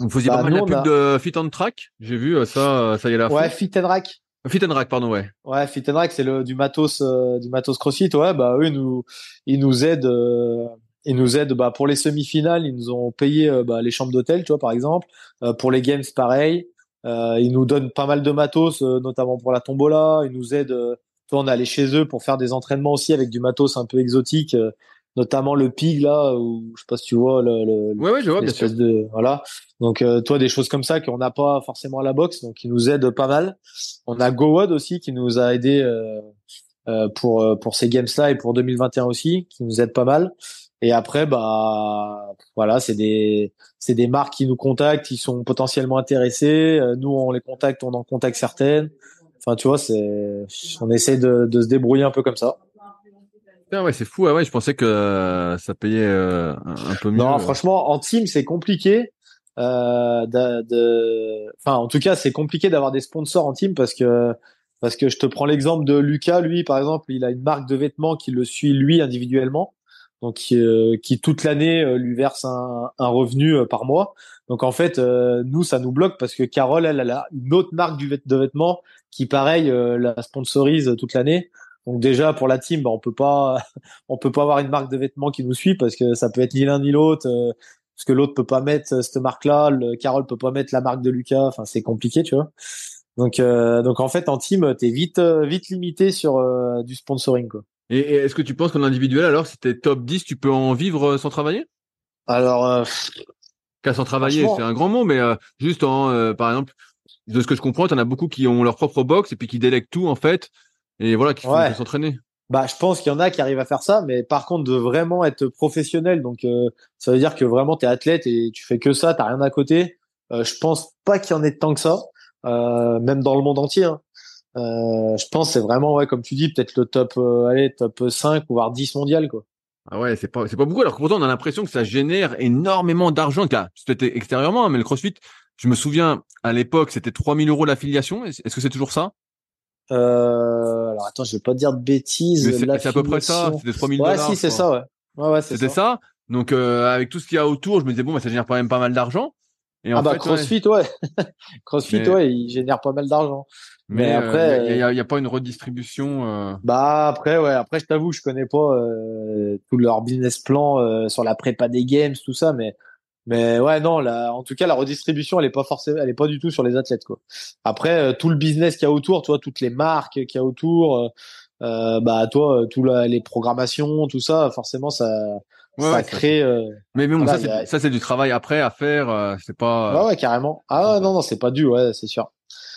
Speaker 1: vous faisiez
Speaker 2: Bah,
Speaker 1: pas mal
Speaker 2: nous,
Speaker 1: la
Speaker 2: on
Speaker 1: pub
Speaker 2: a-
Speaker 1: de Fit on Track. J'ai vu euh, ça, euh, ça y est la
Speaker 2: Ouais, Fit and Rack.
Speaker 1: Fit and Rack, pardon, ouais.
Speaker 2: Ouais, Fit and Rack, c'est le du matos, euh, du matos CrossFit. Ouais, bah eux, ils nous, ils nous aident, euh, ils nous aident. Bah pour les semi-finales, ils nous ont payé euh, bah, les chambres d'hôtel, tu vois, par exemple. Euh, pour les games, pareil. Euh, ils nous donnent pas mal de matos, euh, notamment pour la tombola. Ils nous aident. On est allé chez eux pour faire des entraînements aussi avec du matos un peu exotique, euh, notamment le pig là, où je sais pas si tu vois le, le,
Speaker 1: Ouais, ouais, je vois, bien sûr.
Speaker 2: l'espèce de voilà. Donc euh, toi des choses comme ça qu'on n'a pas forcément à la boxe donc qui nous aident pas mal. On a GoWod aussi qui nous a aidé euh, euh, pour euh, pour ces games là et pour 2021 aussi qui nous aide pas mal. Et après bah voilà c'est des c'est des marques qui nous contactent qui sont potentiellement intéressées Euh, nous on les contacte on en contacte certaines enfin tu vois c'est on essaie de, de se débrouiller un peu comme ça
Speaker 1: ouais, c'est fou. Ah ouais, je pensais que euh, ça payait euh, un, peu mieux.
Speaker 2: Non, franchement, en team, c'est compliqué. Euh, de, de- Enfin, en tout cas, c'est compliqué d'avoir des sponsors en team parce que parce que je te prends l'exemple de Lucas. Lui, par exemple, il a une marque de vêtements qui le suit lui individuellement, donc qui, euh, qui toute l'année lui verse un, un revenu par mois. Donc en fait, euh, nous, ça nous bloque parce que Carole, elle, elle a une autre marque de vêtements qui, pareil, euh, la sponsorise toute l'année. Donc déjà pour la team, bah, on peut pas, on peut pas avoir une marque de vêtements qui nous suit parce que ça peut être ni l'un ni l'autre, euh, parce que l'autre peut pas mettre euh, cette marque-là, le Carole peut pas mettre la marque de Lucas. Enfin, c'est compliqué, tu vois. Donc, euh, donc en fait, en team, t'es vite, euh, vite limité sur euh, du sponsoring, quoi.
Speaker 1: Et, et est-ce que tu penses qu'en individuel, alors, si t'es top 10, tu peux en vivre sans travailler?
Speaker 2: Alors, euh,
Speaker 1: Qu'à sans travailler, c'est un grand mot, mais euh, juste en, euh, par exemple, de ce que je comprends, t'en as beaucoup qui ont leur propre box et puis qui délèguent tout, en fait, et voilà, qui font
Speaker 2: Ouais.
Speaker 1: que s'entraîner.
Speaker 2: Bah, je pense qu'il y en a qui arrivent à faire ça, mais par contre, de vraiment être professionnel, donc euh, ça veut dire que vraiment t'es athlète et tu fais que ça, t'as rien à côté. Euh, je pense pas qu'il y en ait tant que ça, euh, même dans le monde entier. hein. Euh, je pense que c'est vraiment, ouais, comme tu dis, peut-être le top, euh, allez, top 5 ou voire 10 mondial, quoi.
Speaker 1: Ah ouais, c'est pas, c'est pas beaucoup. Alors que pourtant, on a l'impression que ça génère énormément d'argent. Car C'était extérieurement, hein, mais le CrossFit, je me souviens, à l'époque, c'était 3000 euros l'affiliation. Est-ce que c'est toujours ça?
Speaker 2: Euh, alors attends, je vais pas te dire de bêtises.
Speaker 1: C'est à peu près ça. C'était 3000
Speaker 2: Ouais,
Speaker 1: dollars.
Speaker 2: si, c'est ça, ouais. Ouais, ouais,
Speaker 1: C'était ça. Donc, euh, avec tout ce qu'il y a autour, je me disais, bon, bah, ça génère quand même pas mal d'argent. Et en
Speaker 2: Ah bah
Speaker 1: fait, ouais.
Speaker 2: CrossFit, ouais. CrossFit,
Speaker 1: Mais-
Speaker 2: ouais, il génère pas mal d'argent.
Speaker 1: Mais,
Speaker 2: Mais
Speaker 1: après, il y, a- y a pas une redistribution. euh,
Speaker 2: Bah après, ouais. Après, je t'avoue, je connais pas euh, tout leur business plan euh, sur la prépa des games, tout ça, mais mais ouais, non. La, en tout cas, la redistribution, elle est pas forcément, elle est pas du tout sur les athlètes, quoi. Après, euh, tout le business qu'il y a autour, toi, toutes les marques qu'il y a autour, euh, euh, bah toi, euh, tout la, les programmations, tout ça, forcément, ça
Speaker 1: Ouais,
Speaker 2: ça
Speaker 1: ouais,
Speaker 2: crée. euh,
Speaker 1: Mais, mais bon, ça, c'est,
Speaker 2: a-
Speaker 1: du travail après à faire. euh, c'est pas.
Speaker 2: Ouais, ouais, carrément. Ah ouais, non, non, c'est pas dû, ouais, c'est sûr.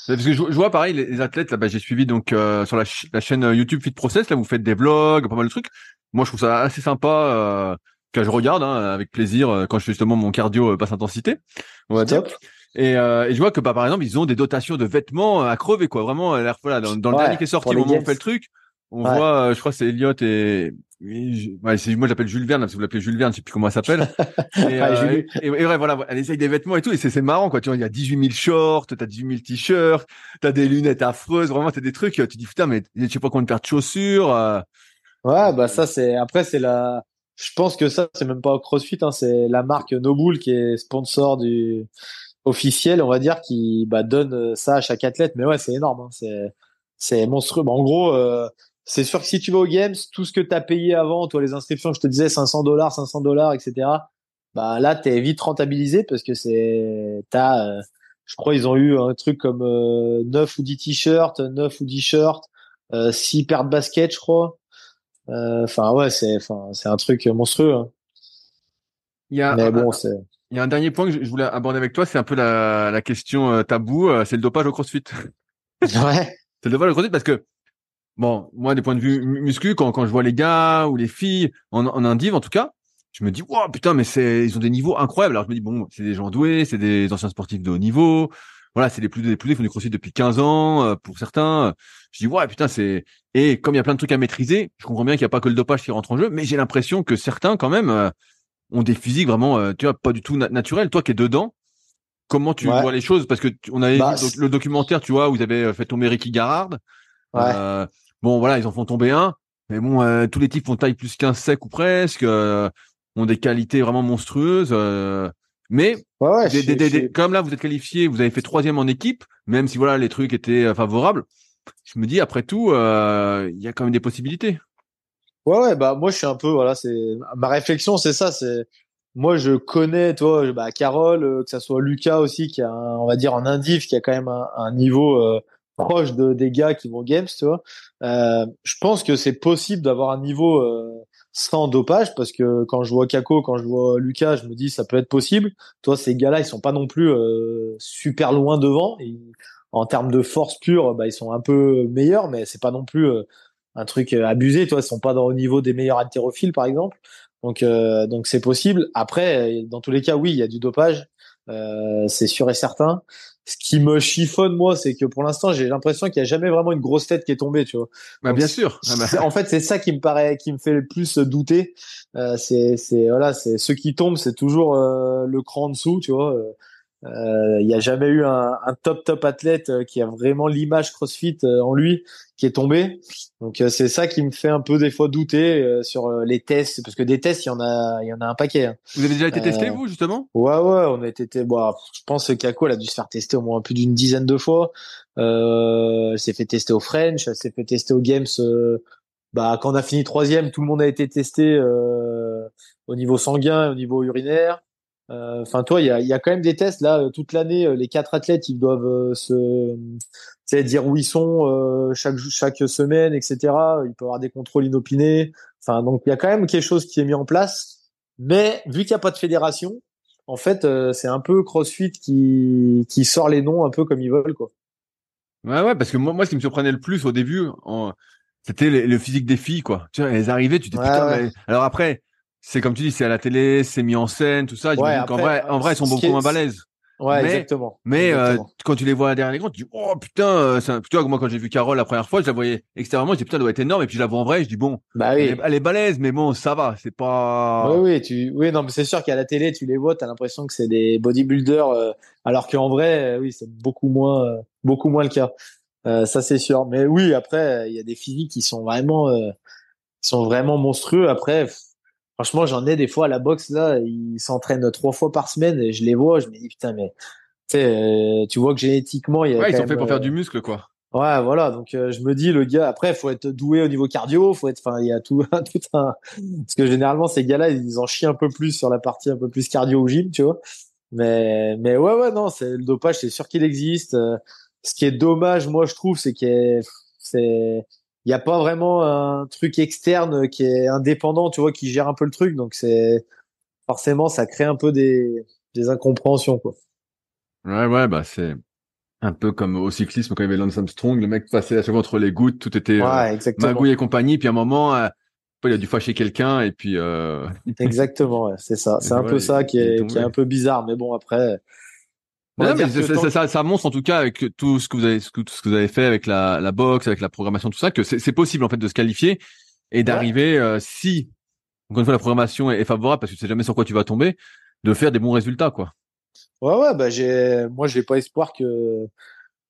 Speaker 1: Parce que je, je vois pareil les, les athlètes là, bah, j'ai suivi donc euh, sur la, ch- la chaîne YouTube Fit Process là, vous faites des vlogs, pas mal de trucs. Moi, je trouve ça assez sympa. Euh, que je regarde hein, avec plaisir euh, quand je fais justement mon cardio euh, basse intensité. On va dire. Et, euh, et je vois que bah, par exemple ils ont des dotations de vêtements euh, à crever quoi. Vraiment, euh, l'air voilà dans, dans le dernier qui est sorti au moment où on fait le truc, on
Speaker 2: Ouais.
Speaker 1: voit, euh, je crois que c'est Elliot et ouais, c'est, moi j'appelle Jules Verne, parce que vous l'appelez Jules Verne, je sais plus comment elle s'appelle. et,
Speaker 2: Ouais,
Speaker 1: euh, et, et ouais, voilà, elle essaye des vêtements et tout, et c'est, c'est marrant quoi. Tu vois, il y a 18 000 shorts, t'as 18 000 t-shirts, t'as des lunettes affreuses, vraiment t'as des trucs. Tu dis putain, mais je sais pas combien de paires de chaussures. euh,
Speaker 2: Ouais, bah ça c'est après c'est la je pense que ça c'est même pas CrossFit hein, c'est la marque Nobull qui est sponsor du officiel, on va dire qui bah donne euh, ça à chaque athlète mais ouais, c'est énorme hein, c'est monstrueux. En gros euh, c'est sûr que si tu vas aux games, tout ce que tu as payé avant, toi les inscriptions, je te disais 500 dollars, 500 dollars, etc. Bah là t'es vite rentabilisé parce que c'est t'as euh, je crois ils ont eu un truc comme euh, 9 ou 10 t-shirts, 9 ou 10 shirts, euh, 6 paires de baskets, je crois. Euh, Enfin ouais, c'est enfin c'est un truc monstrueux. hein.
Speaker 1: Il y a,
Speaker 2: Mais
Speaker 1: un-
Speaker 2: bon, c'est
Speaker 1: il y a un dernier point que je voulais aborder avec toi, c'est un peu la, la question euh, tabou, euh, c'est le dopage au CrossFit.
Speaker 2: ouais.
Speaker 1: C'est le dopage au CrossFit parce que bon, moi, des points de vue muscu, quand, quand je vois les gars ou les filles en, en indiv, en tout cas, je me dis, wow, putain, mais c'est, ils ont des niveaux incroyables. Alors, je me dis, bon, c'est des gens doués, c'est des anciens sportifs de haut niveau. Voilà, c'est les plus des plus ils font du crossfit depuis 15 ans, euh, pour certains. Je dis, ouais, putain, c'est, et comme il y a plein de trucs à maîtriser, je comprends bien qu'il n'y a pas que le dopage qui rentre en jeu, mais j'ai l'impression que certains, quand même, euh, ont des physiques vraiment, euh, tu vois, pas du tout naturels. Toi qui es dedans, comment tu vois les choses? Parce que on avait bah, le documentaire, tu vois, où vous avez fait tomber Ricky. Ouais. bon, voilà, ils en font tomber un. Mais bon, tous les types font taille plus 15 sec ou presque ont des qualités vraiment monstrueuses. Euh, mais comme là, vous êtes qualifié, vous avez fait troisième en équipe, même si voilà les trucs étaient euh, favorables. Je me dis après tout, euh, il y a quand même des possibilités.
Speaker 2: Ouais, ouais, bah moi je suis un peu voilà, c'est ma réflexion, c'est ça, c'est moi je connais toi, bah Carole, que ça soit Lucas aussi qui a, on va dire en indif, qui a quand même un, niveau proche de des gars qui vont games, tu vois. je pense que c'est possible d'avoir un niveau sans dopage parce que quand je vois Kako, quand je vois Lucas, je me dis ça peut être possible. Toi, ces gars-là, ils sont pas non plus euh, super loin devant. en termes de force pure, bah, ils sont un peu meilleurs, mais c'est pas non plus euh, un truc euh, abusé. Toi, ils sont pas dans au niveau des meilleurs haltérophiles, par exemple. Donc, donc c'est possible. Après, dans tous les cas, oui, il y a du dopage, c'est sûr et certain ce qui me chiffonne moi, c'est que pour l'instant, j'ai l'impression qu'il y a jamais vraiment une grosse tête qui est tombée, tu vois.
Speaker 1: Bah, bien sûr.
Speaker 2: Ah bah. En fait, c'est ça qui me paraît, qui me fait le plus douter. Euh, c'est, c'est voilà, c'est ceux qui tombent, c'est toujours euh, le cran en dessous, tu vois. Euh, euh, il n'y a jamais eu un, un, top top athlète euh, qui a vraiment l'image CrossFit euh, en lui qui est tombé. Donc c'est ça qui me fait un peu des fois douter sur les tests parce que des tests il y en a il y en a un paquet. Hein.
Speaker 1: Vous avez déjà été testé vous justement?
Speaker 2: Ouais ouais on a été bon, je pense que Kako elle a dû se faire tester au moins plus d'une dizaine de fois. Euh, elle s'est fait tester au French, elle s'est fait tester au Games. bah quand on a fini troisième tout le monde a été testé au niveau sanguin, au niveau urinaire. Euh, enfin, toi, il y a, y a, quand même des tests là toute l'année. Euh, les quatre athlètes, ils doivent euh, se dire où ils sont chaque chaque semaine, etc. Il peut y avoir des contrôles inopinés. Enfin, donc il y a quand même quelque chose qui est mis en place. Mais vu qu'il n'y a pas de fédération, en fait, c'est un peu CrossFit qui qui sort les noms un peu comme ils veulent, quoi.
Speaker 1: Ouais, ouais, parce que moi, moi, ce qui me surprenait le plus au début, c'était le, physique des filles, quoi. Tu vois, elles arrivaient, tu dis putain. Alors après, c'est comme tu dis, c'est à la télé, c'est mis en scène, tout ça. Ouais, en vrai, en vrai, ils sont beaucoup moins balèzes.
Speaker 2: Ouais, exactement.
Speaker 1: Mais euh, quand tu les vois derrière l'écran, tu dis oh putain, euh, tu vois moi quand j'ai vu Carole la première fois, je la voyais extérieurement, je dis putain, elle doit être énorme et puis je la vois en vrai, je dis bon, bah oui. elle, est, balèze mais bon, ça va, c'est pas
Speaker 2: Oui oui, tu oui non, mais c'est sûr qu'à la télé, tu les vois, tu as l'impression que c'est des bodybuilders euh, alors qu'en vrai, oui, c'est beaucoup moins beaucoup moins le cas. ça c'est sûr. Mais oui, après il y a des physiques qui sont vraiment qui sont vraiment monstrueux après Franchement, j'en ai des fois à la boxe là, ils s'entraînent trois fois par semaine et je les vois, je me dis putain mais tu sais, euh, tu vois que génétiquement il y a
Speaker 1: ouais, ils
Speaker 2: sont
Speaker 1: faits pour faire euh, du muscle quoi.
Speaker 2: Ouais, voilà. Donc euh, je me dis le gars après faut être doué au niveau cardio, faut être enfin il y a tout tout un parce que généralement ces gars-là ils en chient un peu plus sur la partie un peu plus cardio au gym, tu vois. Mais mais ouais ouais non, c'est le dopage, c'est sûr qu'il existe. Ce qui est dommage moi je trouve c'est que c'est il n'y a pas vraiment un truc externe qui est indépendant, tu vois, qui gère un peu le truc. Donc c'est forcément ça crée un peu des, des incompréhensions, quoi.
Speaker 1: Ouais, ouais, bah c'est un peu comme au cyclisme quand il y avait Lance Armstrong, le mec passait à chaque fois entre les gouttes, tout était euh, magouille et compagnie, puis à un moment, euh, il a dû fâcher quelqu'un et puis. Euh...
Speaker 2: exactement, ouais, c'est ça. C'est un peu ça qui est, qui est un peu bizarre, mais bon après
Speaker 1: ça, ça, montre en tout cas avec tout ce que vous avez, tout ce que vous avez fait avec la, la boxe, avec la programmation, tout ça, que c'est possible en fait de se qualifier et d'arriver, euh, si encore une fois la programmation est, favorable parce que tu sais jamais sur quoi tu vas tomber, de faire des bons résultats quoi.
Speaker 2: Ouais ouais bah j'ai, moi j'ai pas espoir que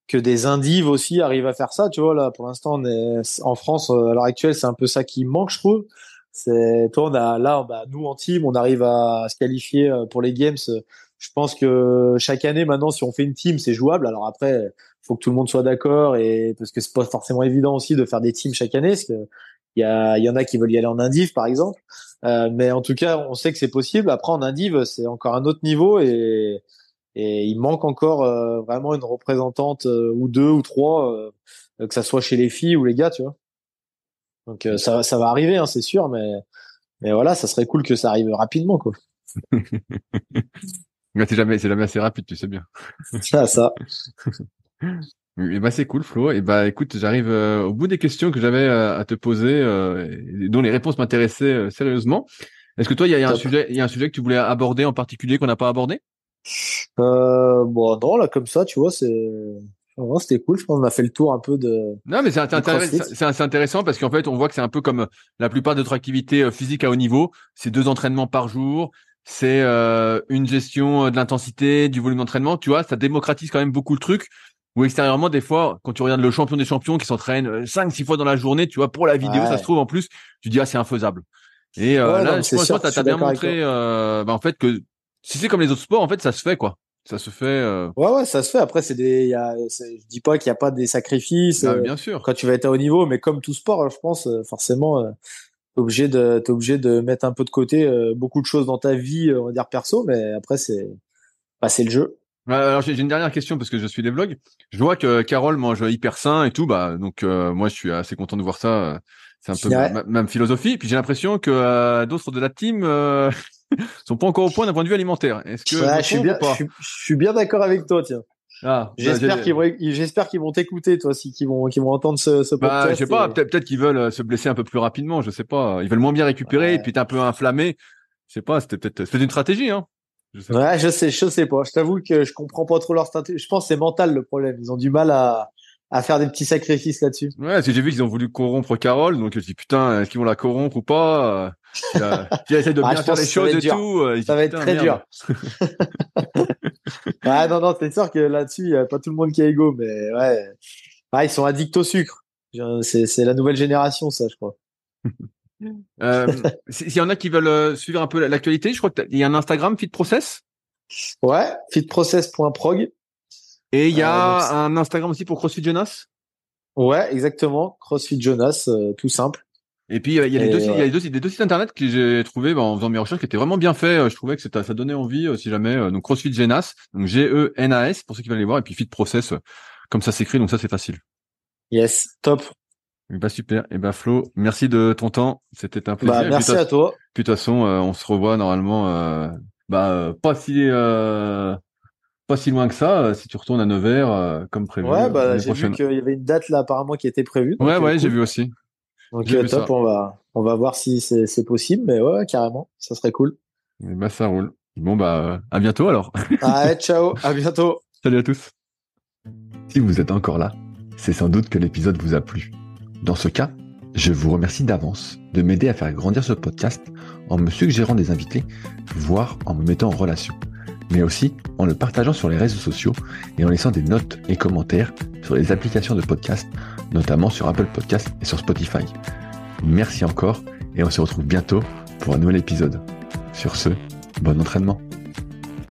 Speaker 2: que des indives aussi arrivent à faire ça, tu vois là pour l'instant on est en France euh, à l'heure actuelle c'est un peu ça qui manque je trouve. C'est toi on a là bah, nous en team on arrive à se qualifier euh, pour les games je pense que chaque année maintenant, si on fait une team, c'est jouable. Alors après, faut que tout le monde soit d'accord et parce que c'est pas forcément évident aussi de faire des teams chaque année, il y y en a qui veulent y aller en indiv par exemple. Euh, mais en tout cas, on sait que c'est possible. Après, en indiv, c'est encore un autre niveau et et il manque encore euh, vraiment une représentante euh, ou deux ou trois, que ça soit chez les filles ou les gars, tu vois. Donc ça, ça va arriver, hein, c'est sûr, mais mais voilà, ça serait cool que ça arrive rapidement, quoi.
Speaker 1: Mais c'est jamais, c'est jamais assez rapide, tu sais bien.
Speaker 2: Ça, ça.
Speaker 1: Et bah c'est cool Flo. Et bah écoute, j'arrive euh, au bout des questions que j'avais euh, à te poser, euh, dont les réponses m'intéressaient sérieusement. Est-ce que toi, il y a, un sujet, il y a un sujet que tu voulais aborder en particulier qu'on n'a pas abordé?
Speaker 2: Bon non, là comme ça, tu vois, c'est c'était cool. Je pense qu'on a fait le tour un peu de.
Speaker 1: Non, mais c'est intéressant, intéressant parce qu'en fait, on voit que c'est un peu comme la plupart d'autres activités physiques à haut niveau. C'est deux entraînements par jour. C'est une gestion de l'intensité, du volume d'entraînement. Tu vois, ça démocratise quand même beaucoup le truc. Ou extérieurement des fois quand tu regardes le champion des champions qui s'entraîne 5 euh, six fois dans la journée tu vois pour la vidéo ça se trouve en plus tu dis ah c'est infaisable. Et euh, là je pense que tu as bien montré euh, bah, en fait que si c'est comme les autres sports en fait ça se fait quoi. Ça se fait euh...
Speaker 2: ouais ouais ça se fait. Après c'est des y a, je dis pas qu'il y a pas des sacrifices
Speaker 1: ah, bien sûr.
Speaker 2: quand tu vas être à haut niveau mais comme tout sport je pense forcément obligé de t'es obligé de mettre un peu de côté beaucoup de choses dans ta vie on va dire perso mais après c'est bah, c'est le jeu
Speaker 1: alors j'ai une dernière question parce que je suis des vlogs. Je vois que Carole mange hyper sain et tout, bah donc euh, moi je suis assez content de voir ça. C'est un peu ma, même philosophie. Puis j'ai l'impression que euh, d'autres de la team euh, sont pas encore au point d'un point de vue alimentaire. Est-ce que
Speaker 2: je, suis bien, je, suis, bien d'accord avec toi, tiens. Ah, bah, j'espère qu'ils vont, j'espère qu'ils vont t'écouter, toi, si qu'ils vont, qu'ils vont entendre ce, ce bah, podcast.
Speaker 1: Bah, je sais pas, peut-être, qu'ils veulent se blesser un peu plus rapidement, je sais pas. Ils veulent moins bien récupérer, et puis t'es un peu inflammé. Je sais pas, c'était peut-être, c'était une stratégie, hein.
Speaker 2: Je sais ouais, je sais, je sais pas. Je t'avoue que je comprends pas trop leur stratégie. Je pense que c'est mental le problème. Ils ont du mal à, à faire des petits sacrifices là-dessus.
Speaker 1: Ouais, parce que j'ai vu qu'ils ont voulu corrompre Carole, donc je me dis putain, est-ce qu'ils vont la corrompre ou pas? Qui essaie de ah, bien faire les choses et tout.
Speaker 2: Euh, ça va être très dur. ah non non, c'est sûr que là-dessus, il y a pas tout le monde qui est égaux, mais ouais, ah, ils sont addicts au sucre. C'est c'est la nouvelle génération, ça, je crois.
Speaker 1: Euh, S'il y en a qui veulent euh, suivre un peu l'actualité, je crois qu'il y a un Instagram FitProcess.
Speaker 2: Ouais, fitprocess.prog.
Speaker 1: Et il y a euh, un Instagram aussi pour CrossFit Jonas?
Speaker 2: Ouais, exactement. CrossFit Jonas, euh, tout simple.
Speaker 1: Et puis il y a, les deux, sites internet que j'ai trouvé bah, en faisant mes recherches qui étaient vraiment bien faits. Je trouvais que ça donnait envie si jamais. donc CrossFit Jonas, donc G E N A S pour ceux qui veulent aller voir, et puis Fit Process comme ça s'écrit, donc ça c'est facile.
Speaker 2: Yes, top.
Speaker 1: Bah super. Et bah Flo, merci de ton temps. C'était un plaisir.
Speaker 2: Bah, merci à toi.
Speaker 1: Puis de toute façon, euh, on se revoit normalement. Euh, bah euh, pas si pas si loin que ça. si tu retournes à Nevers comme prévu.
Speaker 2: Ouais, bah j'ai vu qu'il y avait une date là apparemment qui était prévue.
Speaker 1: Ouais, ouais, j'ai vu aussi.
Speaker 2: Donc top, on va on va voir si c'est possible, mais ouais, carrément, ça serait cool.
Speaker 1: Et bah ça roule. Bon bah à bientôt alors.
Speaker 2: Allez, ciao, à bientôt.
Speaker 1: Salut à tous. Si vous êtes encore là, c'est sans doute que l'épisode vous a plu. Dans ce cas, je vous remercie d'avance de m'aider à faire grandir ce podcast en me suggérant des invités, voire en me mettant en relation, mais aussi en le partageant sur les réseaux sociaux et en laissant des notes et commentaires sur les applications de podcast, notamment sur Apple Podcast et sur Spotify. Merci encore et on se retrouve bientôt pour un nouvel épisode. Sur ce, bon entraînement.